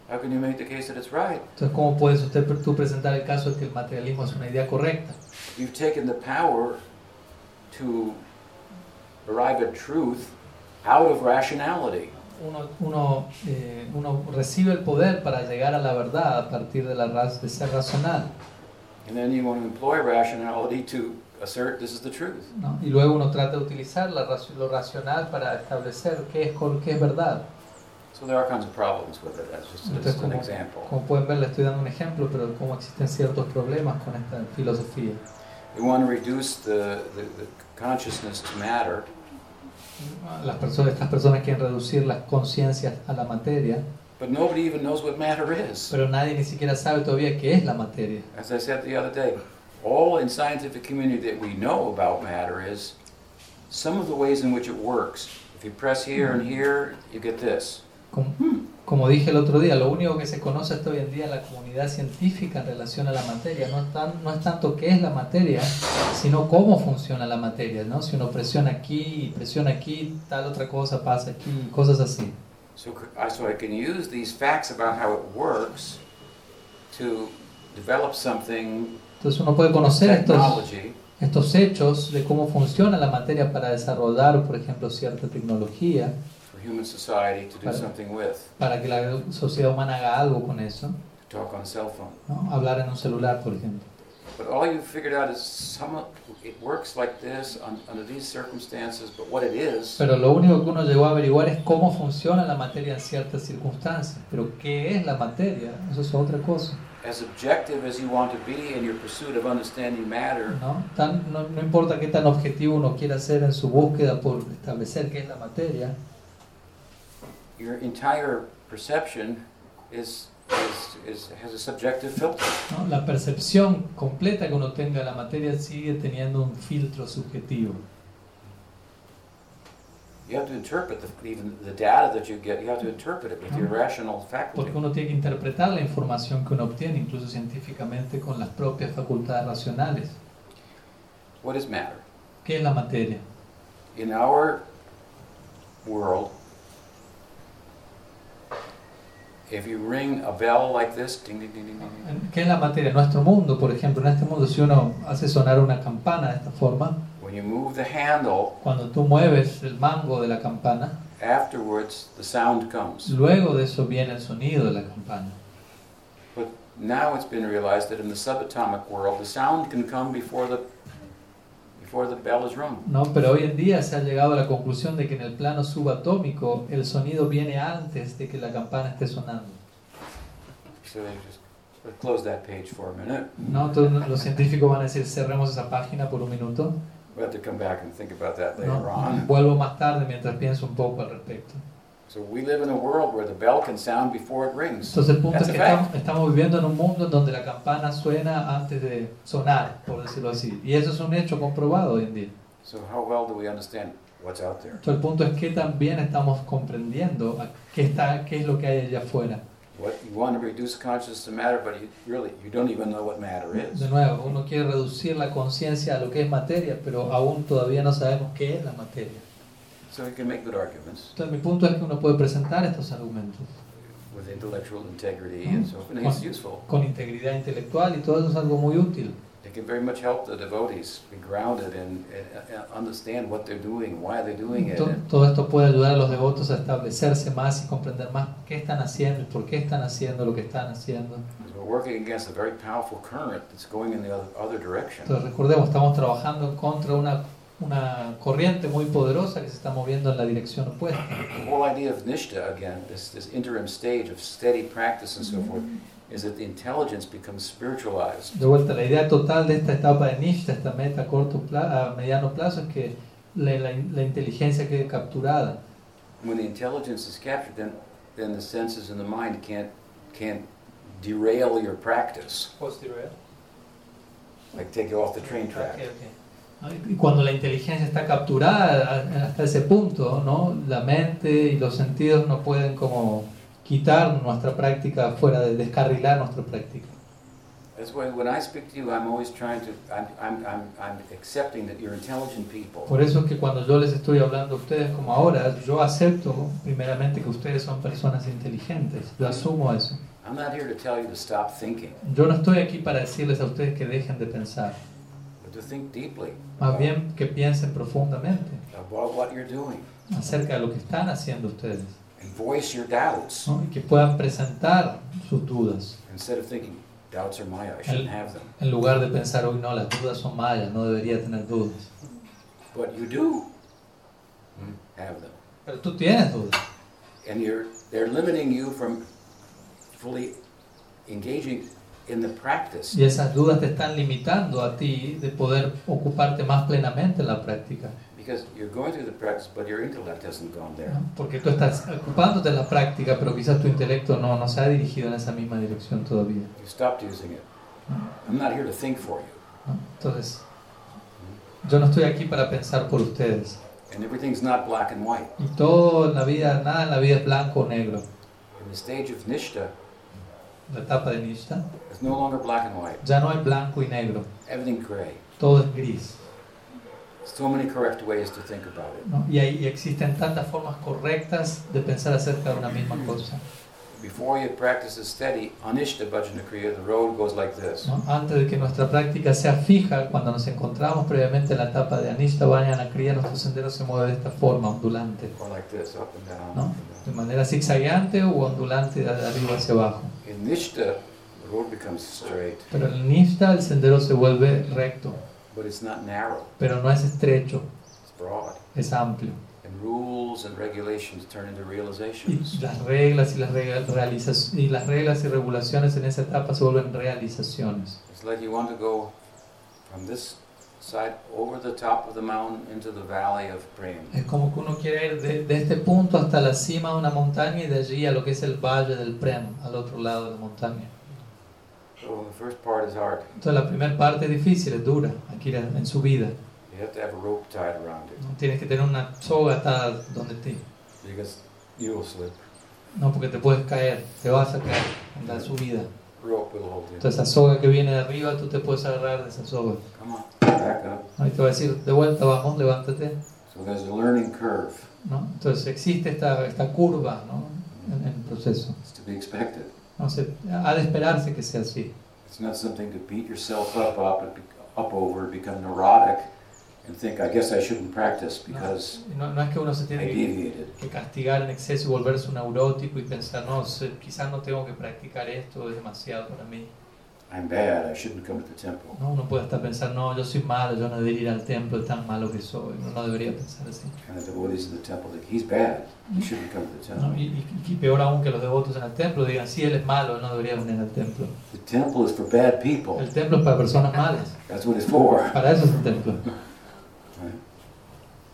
How can you make the case that it's right? Entonces, ¿cómo puedes usted tú presentar el caso de que el materialismo es una idea correcta? You've taken the power to arrive at truth out of rationality. Uno, uno, eh, uno recibe el poder para llegar a la verdad a partir de, la de ser racional. And then you want to employ rationality to assert this is the truth. ¿no? Y luego uno trata de utilizar la lo racional para establecer qué es, qué es verdad. So there are kinds of problems with it. That's just, Entonces, just an como, example. como pueden ver, le estoy dando un ejemplo, pero cómo existen ciertos problemas con esta filosofía. We want to reduce the, the, the consciousness to matter, Las personas, estas personas quieren reducir las conciencias a la materia, but nobody even knows what matter is. pero nadie ni siquiera sabe todavía qué es la materia. As I said the other day, all in scientific community that we know about matter is some of the ways in which it works. If you press here and mm-hmm. here, you get this. Como, como dije el otro día, lo único que se conoce hasta hoy en día en la comunidad científica en relación a la materia no es, tan- no es tanto qué es la materia, sino cómo funciona la materia. ¿no? Si uno presiona aquí y presiona aquí, tal otra cosa pasa aquí, cosas así. So, so I can use these facts about how it works to develop something, Entonces uno puede conocer estos, estos hechos de cómo funciona la materia para desarrollar, por ejemplo, cierta tecnología, human society to do Vale. something with, para que la sociedad humana haga algo con eso. talk on cell phone. ¿no? Hablar en un celular, por ejemplo. But all you figured out is some it works like this un, under these circumstances, but what it is, Pero lo único que uno llegó a averiguar es cómo funciona la materia en ciertas circunstancias. Pero ¿qué es la materia? Eso es otra cosa. as objective as you want to be in your pursuit of understanding matter, ¿no? Tan- no, no importa qué tan objetivo uno quiera ser en su búsqueda por establecer qué es la materia, your entire perception is, is, is, has a subjective filter. ¿no? la percepción completa que uno tenga de la materia sigue teniendo un filtro subjetivo. You have to interpret the, even the data that you get, you have to interpret it with your rational faculty. Porque uno tiene que interpretar la información que uno obtiene, incluso científicamente, con las propias facultades racionales. What is matter? ¿Qué es la materia? In our world, if you ring a bell like this, ding, ding, ding, ding, ding, ding, ¿Qué es la materia? En nuestro mundo, por ejemplo, en este mundo, si uno hace sonar una campana de esta forma, when you move the handle, cuando tú mueves el mango de la campana, afterwards the sound comes. luego de eso viene el sonido de la campana. But now it's been realized that in the subatomic world, the sound can come before the before the bell is rung. ¿no? Pero hoy en día se ha llegado a la conclusión de que en el plano subatómico el sonido viene antes de que la campana esté sonando. So just let's close that page for a minute. ¿no? Entonces los científicos van a decir, cerremos esa página por un minuto. We have to come back and think about that later ¿no? on. Vuelvo más tarde mientras pienso un poco al respecto. So we live in a world where the bell can sound before it rings. Entonces el punto That's es que estamos, estamos viviendo en un mundo en donde la campana suena antes de sonar, por decirlo así. Y eso es un hecho comprobado hoy en día. So how well do we understand what's out there? Entonces el punto es que también estamos comprendiendo qué, está, qué es lo que hay allá afuera. What you want to reduce consciousness to matter, but you really you don't even know what matter is. De nuevo, uno quiere reducir la conciencia a lo que es materia, pero aún todavía no sabemos qué es la materia. So you can make good arguments Entonces mi punto es que uno puede presentar estos argumentos with intellectual integrity and so it's useful. con integridad intelectual y todo eso es algo muy útil. They can very much help the devotees be grounded and, and uh, understand what they're doing, why they're doing it. To- Todo esto puede ayudar a los devotos a establecerse más y comprender más qué están haciendo y por qué están haciendo lo que están haciendo. We're working against a very powerful current that's going in the other, other direction. Entonces recordemos, estamos trabajando contra una, una corriente muy poderosa que se está moviendo en la dirección opuesta. The whole idea of nishta, again, this, this interim stage of steady practice and so forth, is that the intelligence becomes spiritualized. De vuelta, la idea total de esta etapa de Nishta, esta meta a, corto pla- a mediano plazo, es que la, la- la inteligencia quede capturada. When the intelligence is captured, then, then the senses and the mind can't, can't derail your practice, like take you off the train track. Y cuando la inteligencia está capturada hasta ese punto, ¿no? la mente y los sentidos no pueden como quitar nuestra práctica fuera de descarrilar nuestra práctica. That's why when I speak to you, I'm always trying to, I'm, I'm, I'm, I'm accepting that you're intelligent people. Por eso es que cuando yo les estoy hablando a ustedes como ahora, yo acepto primeramente que ustedes son personas inteligentes, yo asumo eso. I'm not here to tell you to stop thinking, Yo no estoy aquí para decirles a ustedes que dejen de pensar, más bien que piensen profundamente acerca de lo que están haciendo ustedes ¿no? y que puedan presentar sus dudas. them. En lugar de pensar, hoy no, las dudas son mayas, no debería tener dudas. But you do have them. Pero tú tienes dudas. And you're, they're limiting you from fully engaging in the practice. Y esas dudas te están limitando a ti de poder ocuparte más plenamente en la práctica. Because you're going through the practice, but your intellect hasn't gone there. ¿no? Porque tú estás ocupándote en la práctica, pero quizás tu intelecto no, no se ha dirigido en esa misma dirección todavía. You stopped using it. I'm not here to think for you. ¿no? Entonces, yo no estoy aquí para pensar por ustedes. And everything's not black and white. Y todo en la vida, nada en la vida es blanco o negro. In the stage of Nishta, La etapa de Nishta, it's no longer black and white. ya no hay blanco y negro, Everything's gray. todo es gris. So many correct ways to think about it. ¿no? Y, hay- y existen tantas formas correctas de pensar acerca de una misma cosa. Before you practice a steady, Anishta Bhajana Kriya, the road goes like this. ¿no? Antes de que nuestra práctica sea fija, cuando nos encontramos previamente en la etapa de Anishta Vajrayana Kriya, nuestro sendero se mueve de esta forma, ondulante, Or like this, up and down. No. de manera zigzagueante o ondulante de arriba hacia abajo. In Nishta, the road becomes straight, Pero en Nishta el sendero se vuelve recto, but it's not narrow, pero no es estrecho, it's broad. es amplio. And rules and regulations turn into Y realizations. las reglas y las, realiza- y las reglas y regulaciones en esa etapa se vuelven realizaciones. It's like you want to go from this side over the top of the mountain into the valley of Prem. Es como que uno quiere ir de, de este punto hasta la cima de una montaña y de allí a lo que es el valle del Prem, al otro lado de la montaña. So the first part is hard. Entonces la primera parte es difícil, es dura, aquí en su vida. You have to have a rope tied around it ¿no? Tienes que tener una soga atada donde te... because you will slip. No, porque te puedes caer, te vas a caer en la subida. Rope will hold you. Entonces esa soga que viene de arriba, tú te puedes agarrar de esa soga. Come on, back up. Ahí te va a decir, de vuelta, vamos, levántate. So there's a learning curve. ¿no? Entonces existe esta, esta curva ¿no? en, en el proceso. It's to be expected. No se- ha de esperarse que sea así. It's not something to beat yourself up up up over, become neurotic, and think, I guess I shouldn't practice because No, no es que uno se tiene que, deviated. que castigar en exceso y volverse un neurótico y pensar, no, quizás no tengo que practicar esto, es demasiado para mí. I'm bad. I shouldn't come to the temple. ¿no? Uno puede hasta pensar, no, yo soy malo, yo no debería ir al templo, es tan malo que soy. Uno no debería pensar así. And the devotees in the temple think he's bad. He shouldn't come to the temple. Y, y- y peor aún que los devotos en el templo digan, sí, él es malo, no debería venir al templo. The temple is for bad people. El templo es para personas malas, That's what it's for. para eso es el templo.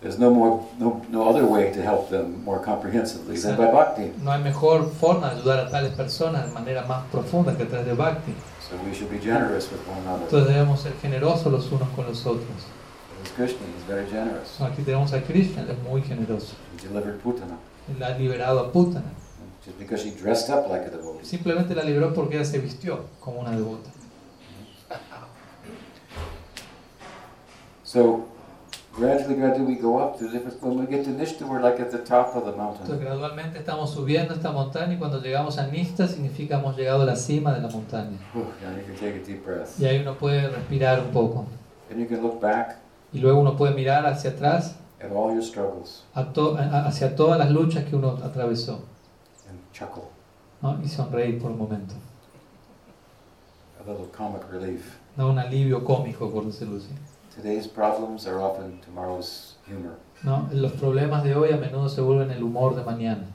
There's no more, no, no other way to help them more comprehensively than by bhakti. No hay mejor forma de ayudar a tales personas de manera más profunda que a través de Bhakti. So we should be generous with one another. Entonces debemos ser generosos los unos con los otros. Krishna, he's very generous. Aquí tenemos a Krishna, él es muy generoso. He delivered Putana. Él ha liberado a Putana. Just because she dressed up like a devotee. Simplemente la liberó porque ella se vistió como una devota. So gradually, gradually we go up to different. When we get to Nishta, we're like at the top of the Entonces mountain. gradualmente estamos subiendo esta montaña y cuando llegamos a Nista significa hemos llegado a la cima de la montaña. Whew, now you can take a deep breath. Y ahí uno puede respirar un poco. And you can look back Y luego uno puede mirar hacia atrás at all your struggles a to- a- hacia todas las luchas que uno atravesó and chuckle. ¿no? y sonreír por un momento. A little comic relief. ¿no? Un alivio cómico, por decirlo así. Today's problems are often tomorrow's humor. ¿no? Los problemas de hoy a menudo se vuelven el humor de mañana.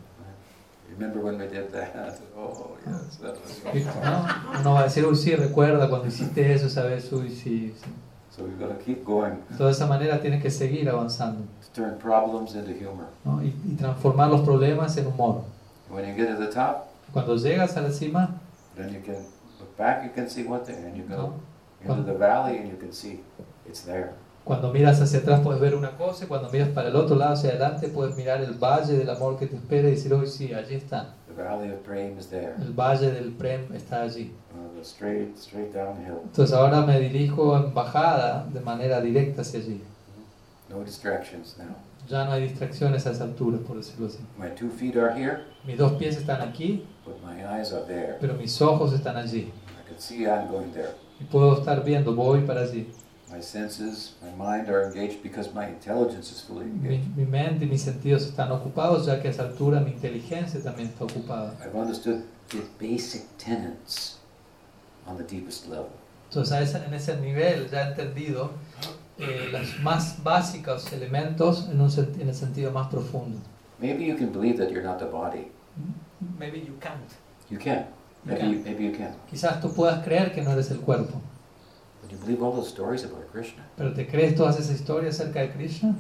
Remember when we did that? Oh, yes, that was. ¿no? Uno va a decir, uy, sí, recuerda cuando hiciste eso esa vez, uy, sí, sí. So we've got to keep going De esa manera tienes que seguir avanzando to turn problems into humor. ¿no? y, y transformar los problemas en humor. When you get to the top, Cuando llegas a la cima, then you can look back, you can see one thing, and you ¿no? Go into the valley and you can see it's there. cuando miras hacia atrás puedes ver una cosa, y cuando miras para el otro lado, hacia adelante, puedes mirar el valle del amor que te espera y decir, hoy sí, allí está. The valley of Prem is there. El valle del Prem está allí. Uh, straight, straight downhill. Entonces ahora me dirijo en bajada de manera directa hacia allí. No distractions now. Ya no hay distracciones a esa altura, por decirlo así. My two feet are here, Mis dos pies están aquí, but my eyes are there. pero mis ojos están allí. I can see I'm going there. Y puedo estar viendo, voy para allí. My senses, my mind are engaged because my intelligence is fully Mi, engaged. mi mente y mis sentidos están ocupados, ya que a esa altura mi inteligencia también está ocupada. I've understood the basic tenets on the deepest level. Entonces, en ese nivel ya he entendido eh, los más básicos elementos en, un en el sentido más profundo. Maybe you can believe that you're not the body. Maybe you can't. You can. Maybe you, maybe you can. Quizás tú puedas creer que no eres el cuerpo, But you believe all those stories about Krishna. pero ¿te crees todas esas historias acerca de Krishna?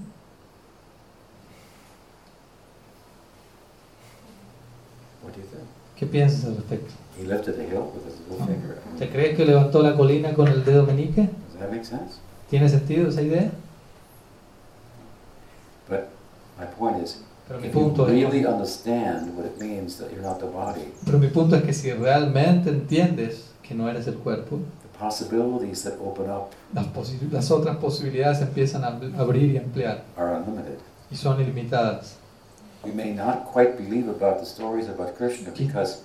What do you think? ¿Qué piensas al respecto? He lifted a hill with his little finger. ¿Te crees que levantó la colina con el dedo meñique? Does that make sense? ¿Tiene sentido esa idea? But my point is, Pero mi punto es, really understand what it means that you're not the body, pero mi punto es que si realmente entiendes que no eres el cuerpo, the possibilities that open up las, posi- las otras posibilidades empiezan a ab- abrir y ampliar are unlimited. y son ilimitadas. We may not quite believe about the stories about Krishna because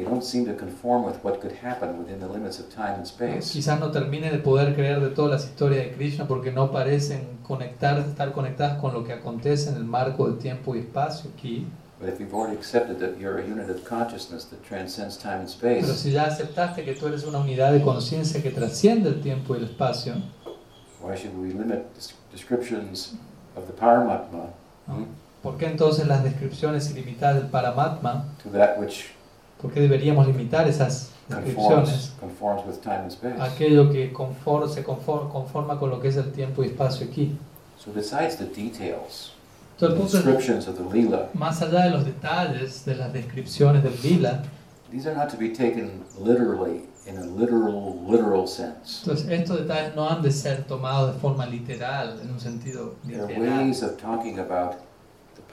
they don't seem to conform with what could happen within the limits of time and space. Quizás no termine de poder creer de todas las historias de Krishna porque no parecen conectar, estar conectadas con lo que acontece en el marco de tiempo y espacio aquí. But if you've already accepted that you're a unit of consciousness that transcends time and Pero si ya aceptaste que tú eres una unidad de conciencia que trasciende el tiempo y el espacio, why should we limit des- descriptions of the Paramatma ¿no? ¿por qué entonces las descripciones ilimitadas del Paramatma? to that which ¿Por qué deberíamos limitar esas descripciones conforms, conforms with time and space? a aquello que confor- se confor- conforma con lo que es el tiempo y espacio aquí? So besides the details, Entonces, the descriptions of the Leela, más allá de los detalles de las descripciones del Lila, these are not to be taken literally in a literal, literal sense. entonces estos detalles no han de ser tomados de forma literal, en un sentido There are literal. ways of talking about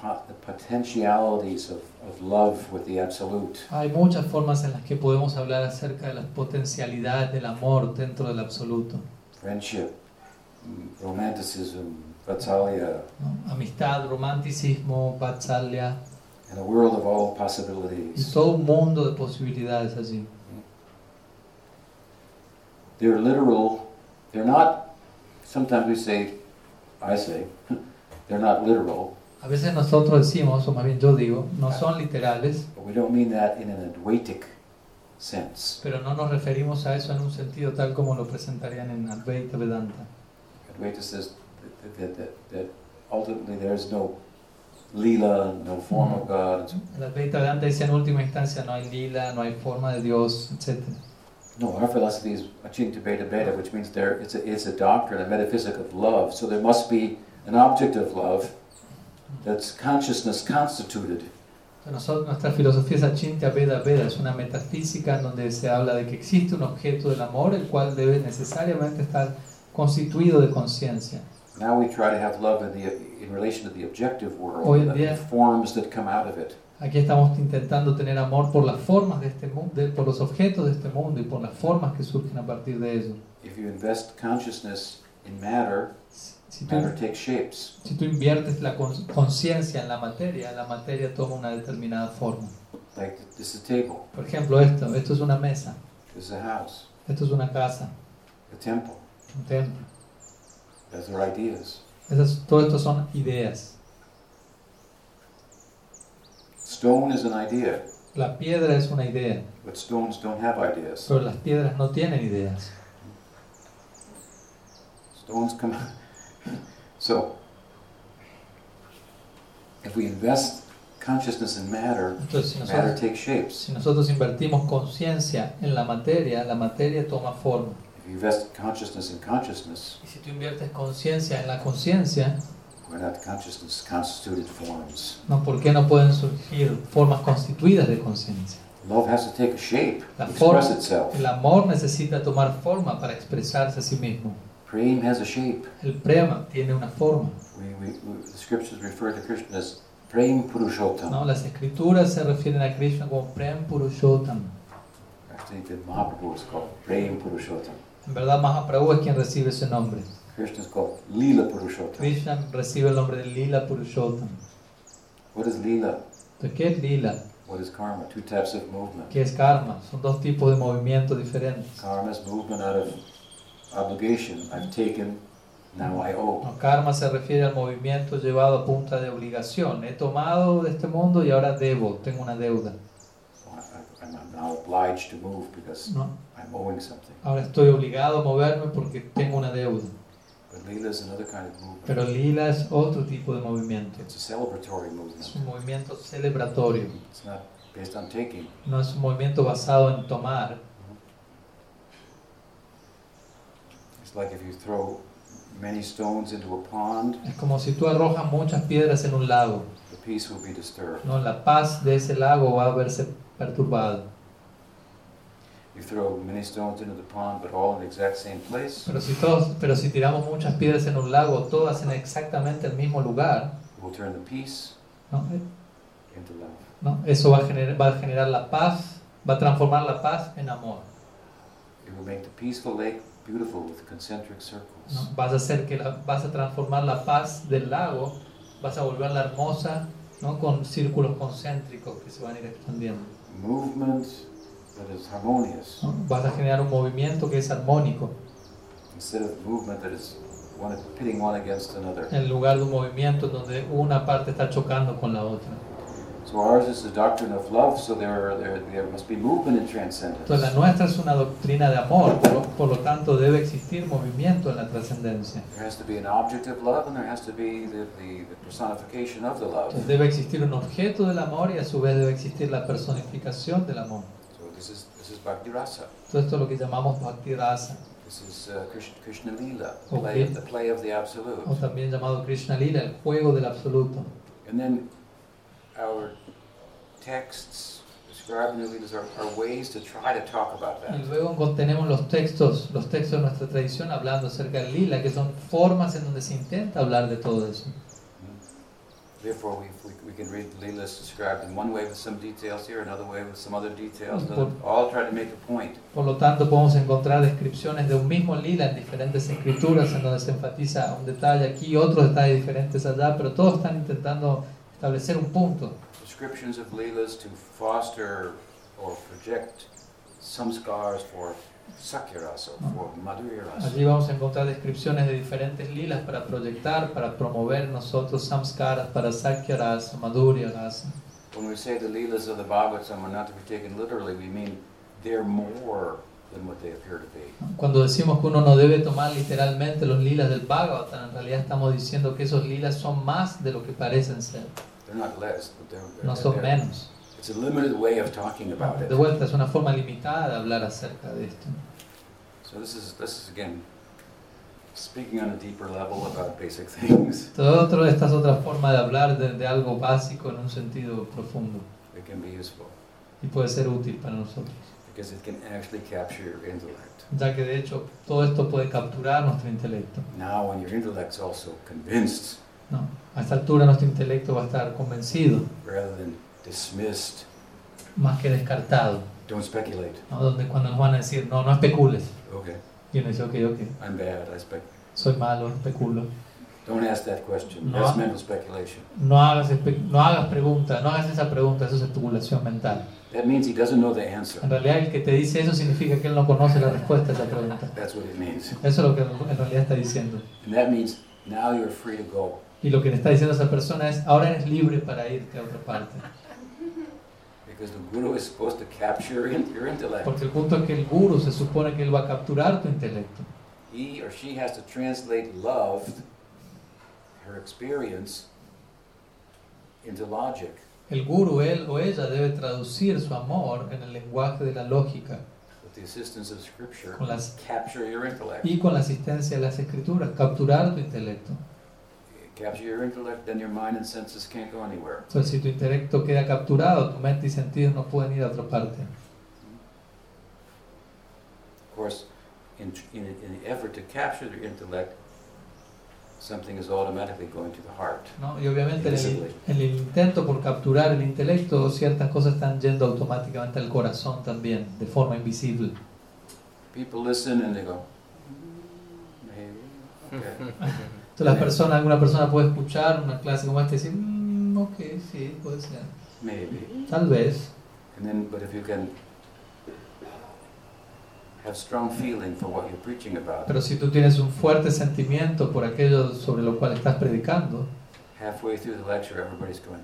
the, potentialities of, of love with the Absolute. Hay muchas formas en las que podemos hablar acerca de las potencialidades del amor dentro del absoluto. friendship, mm, romanticism, vatsalya, ¿no? Amistad, romanticismo, vatsalya, and a world of all y possibilities. todo un mundo de posibilidades allí. They're literal, they're not, sometimes we say, I say, they're not literal, A veces nosotros decimos, o más bien yo digo, no son literales, but we don't mean that in an Advaitic sense. pero no nos referimos a eso en un sentido tal como lo presentarían en Advaita Vedanta. Advaita says that, that, that, that ultimately there's no lila, no form of God. El Advaita Vedanta dice en última instancia no hay lila, no hay forma de Dios, etc. No, our philosophy is Achintya Beta Beta, which means there it's a, it's a doctrine, a metaphysic of love. So there must be an object of love that's consciousness constituted. Nuestra filosofía es Achintya Veda Veda, es una metafísica en donde se habla de que existe un objeto del amor, el cual debe necesariamente estar constituido de conciencia. Now we try to have love in the in relation to the objective world, Hoy en the día- forms that come out of it. Aquí estamos intentando tener amor por las formas de este mundo, por los objetos de este mundo y por las formas que surgen a partir de ellos. If you invest consciousness in matter, Si tú, si tú inviertes la con- conciencia en la materia, la materia toma una determinada forma. Like this is a table, Por ejemplo, esto, esto es una mesa, esto es una casa, a temple. un templo. Those are ideas. Esas, todo esto son ideas. Stone is an idea, La piedra es una idea, but stones don't have ideas. pero las piedras no tienen ideas. Stones come. So, if we invest consciousness in matter, Entonces, si matter nosotros, takes shapes. si nosotros invertimos conciencia en la materia, la materia toma forma. If you invest consciousness in consciousness, Y si tú inviertes conciencia en la conciencia, why not consciousness constituted forms? ¿no? ¿por qué no pueden surgir formas constituidas de conciencia? Love has to take a shape, La to forma, express itself. el amor necesita tomar forma para expresarse a sí mismo. Prem has a shape. El prema tiene una forma. We, we, we, the scriptures refer to Krishna as Prem Purushottam. ¿no? Las escrituras se refieren a Krishna como Prem Purushottam. Actually, the Mahaprabhu is called Prem Purushottam. En verdad, Mahaprabhu es quien recibe ese nombre. Krishna is called Leela Purushottam. Krishna recibe el nombre de Lila Purushottam. What is? Entonces, ¿qué es Lila? What is karma? Two types of movement. ¿Qué es karma? Son dos tipos de movimientos diferentes. Karma is movement out of obligation. I've taken, now I owe. No, karma se refiere al movimiento llevado a punta de obligación. He tomado de este mundo y ahora debo, tengo una deuda. So I, I- I'm, I'm now obliged to move because ¿no? I'm owing something. Ahora estoy obligado a moverme porque tengo una deuda. But lila is another kind of movement. Pero lila es otro tipo de movimiento. It's a celebratory Es movement. un movimiento celebratorio. It's not based on taking. No es un movimiento basado en tomar. Like if you throw many stones into a pond, Es como si tú arrojas muchas piedras en un lago. the peace will be disturbed. ¿no? La paz de ese lago va a verse perturbado. You throw many stones into the pond, but all in the exact same place, Pero si, todos, pero si tiramos muchas piedras en un lago, todas en exactamente el mismo lugar, turn the peace ¿no? into love. ¿no? eso va a, generar, va a generar la paz, va a transformar la paz en amor. It will make the peaceful lake beautiful with concentric ¿no? circles. Vas a hacer que la, vas a transformar la paz del lago, vas a volverla hermosa, ¿no? con círculos concéntricos que se van a ir expandiendo. Movement that is harmonious ¿no? Vas a generar un movimiento que es armónico, instead of movement that is one pitting one against another. en lugar de un movimiento donde una parte está chocando con la otra. So ours is the doctrine of love, so there, there, there must be movement in transcendence. Entonces la nuestra es una doctrina de amor, por, por lo tanto debe existir movimiento en la trascendencia. There has to be an object of love, and there has to be the, the, the personification of the love. Entonces debe existir un objeto del amor y a su vez debe existir la personificación del amor. So this is this is Bhakti Rasa. Todo esto es lo que llamamos Bhakti Rasa, This is uh, Krishna, Krishna Lila, play the play of the absolute. o también llamado Krishna Lila, el juego del absoluto. And then our texts describing the Lilas are, are ways to try to talk about Y that. luego contenemos los textos, los textos de nuestra tradición hablando acerca del lila, que son formas en donde se intenta hablar de todo eso. Therefore, we, we, we can read the Lilas described in one way with some details here, another way with some other details, Por- another- all try to make a point. Por lo tanto, podemos encontrar descripciones de un mismo lila en diferentes escrituras, en donde se enfatiza un detalle aquí, otros detalles diferentes allá, pero todos están intentando establecer un punto. Descriptions of Lilas to foster or project samskars for Sakyarasa, for Madhurya Rasa. Allí vamos a encontrar descripciones de diferentes lilas para proyectar, para promover nosotros samskaras, para madhurya rasa. When we say the Leelas of the Bhagavatam are not to be taken literally, we mean they're more than what they appear to be. Cuando decimos que uno no debe tomar literalmente los lilas del Bhagavatam, en realidad estamos diciendo que esos lilas son más de lo que parecen ser, They're not less, but they're, they're, no son menos. It's a limited way of talking about De vuelta, es una forma limitada de hablar acerca de esto. So this is this is again speaking on a deeper level about basic things. Todo otro, esta es otra forma de hablar de, de algo básico en un sentido profundo It can be useful y puede ser útil para nosotros, because it can actually capture your intellect. ya que de hecho todo esto puede capturar nuestro intelecto. Now, when your intellect's also convinced ¿no? A esta altura nuestro intelecto va a estar convencido, rather than dismissed, más que descartado, don't speculate. ¿no? donde cuando nos van a decir, no, no especules, Okay, y uno dice, ok, ok, I'm bad. I spec. soy malo, especulo. Don't ask that question. No. That's mental speculation. No hagas, no hagas preguntas, no hagas esa pregunta, eso es especulación mental. That means he doesn't know the answer. En realidad el que te dice eso significa que él no conoce la respuesta a esa pregunta. That's what it means. Eso es lo que en realidad está diciendo. And that means now you're free to go. Y lo que le está diciendo a esa persona es, ahora eres libre para irte a otra parte. Because the guru is supposed to capture your intellect. Porque el punto es que el guru se supone que él va a capturar tu intelecto. He or she has to translate love, her experience, into logic. El guru, él o ella, debe traducir su amor en el lenguaje de la lógica With the assistance of scripture, Con las- capture your intellect. y con la asistencia de las escrituras, capturar tu intelecto. Capture your intellect, then your mind and senses can't go anywhere. Entonces, si tu intelecto queda capturado, tu mente y sentidos no pueden ir a otra parte. Of course, in, in, in the effort to capture the intellect, something is automatically going to the heart. ¿no? Y obviamente en el, el intento por capturar el intelecto, ciertas cosas están yendo automáticamente al corazón también, de forma invisible. People listen and they go, "Mm, maybe, okay. Entonces, las personas, alguna persona puede escuchar una clase como esta y decir, "Mm, ok, sí, puede ser. maybe. Tal vez. And then, but if you can have strong feeling for what you're preaching about, Pero si tú tienes un fuerte sentimiento por aquello sobre lo cual estás predicando, halfway through the lecture, everybody's going,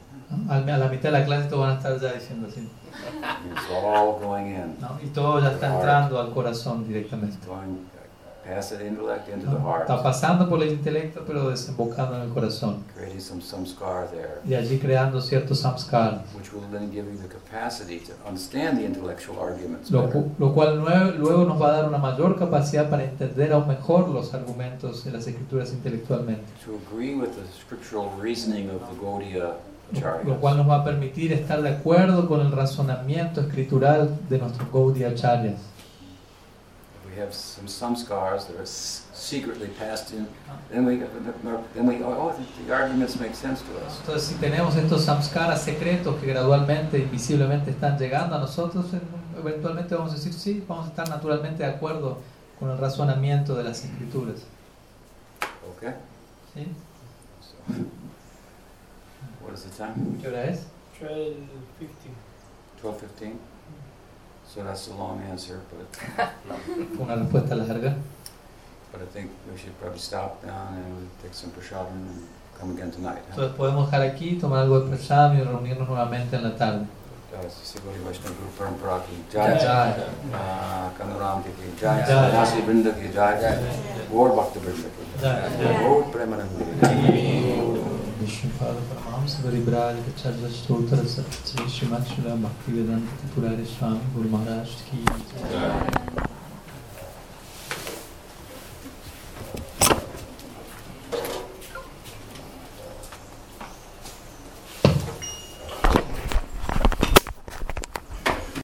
A a la mitad de la clase todos van a estar ya diciendo así. it's all going in, ¿no? Y todo ya está entrando al corazón directamente. going past the intellect into the ¿no? heart, Está pasando por el intelecto, pero desembocando en el corazón. creating some samskar there, Y allí creando ciertos samskaras. which will then give you the capacity to understand the intellectual arguments Lo, better. cu- lo cual luego nos va a dar una mayor capacidad para entender aún mejor los argumentos de las escrituras intelectualmente. To agree with the scriptural reasoning of the Gaudiya Lo, cual nos va a permitir estar de acuerdo con el razonamiento escritural de nuestros Gaudiya Acharyas. We have some samskars that are s- secretly passed in, then we, then we, oh, the- the arguments make sense to us. Entonces, si tenemos estos samskaras secretos que gradualmente, invisiblemente están llegando a nosotros, en- eventualmente vamos a decir, sí, vamos a estar naturalmente de acuerdo con el razonamiento de las escrituras. Okay? ¿sí? So, what is the time? ¿Qué hora es? 12.50. 12:15. So that's a long answer, but Fue una respuesta larga. but I think we should probably stop down and we'll take some prasadam and come again tonight. Huh? Entonces podemos dejar aquí, tomar algo de y reunirnos nuevamente en la tarde. Jai Sri Gauri Vaishnava Guru Parampara ki Jai. jai, Kanuram ki jai, Jai. Sannyasi Vrinda ki jai, Gaur Bhakta Vrinda ki jai, Jai. Gaur Premananda ki jai. Vishnupada Paramahamsa Varibraj Acharya Stotra Sat Sri Srimad Srila Bhaktivedanta Purari Swami Guru Maharaj की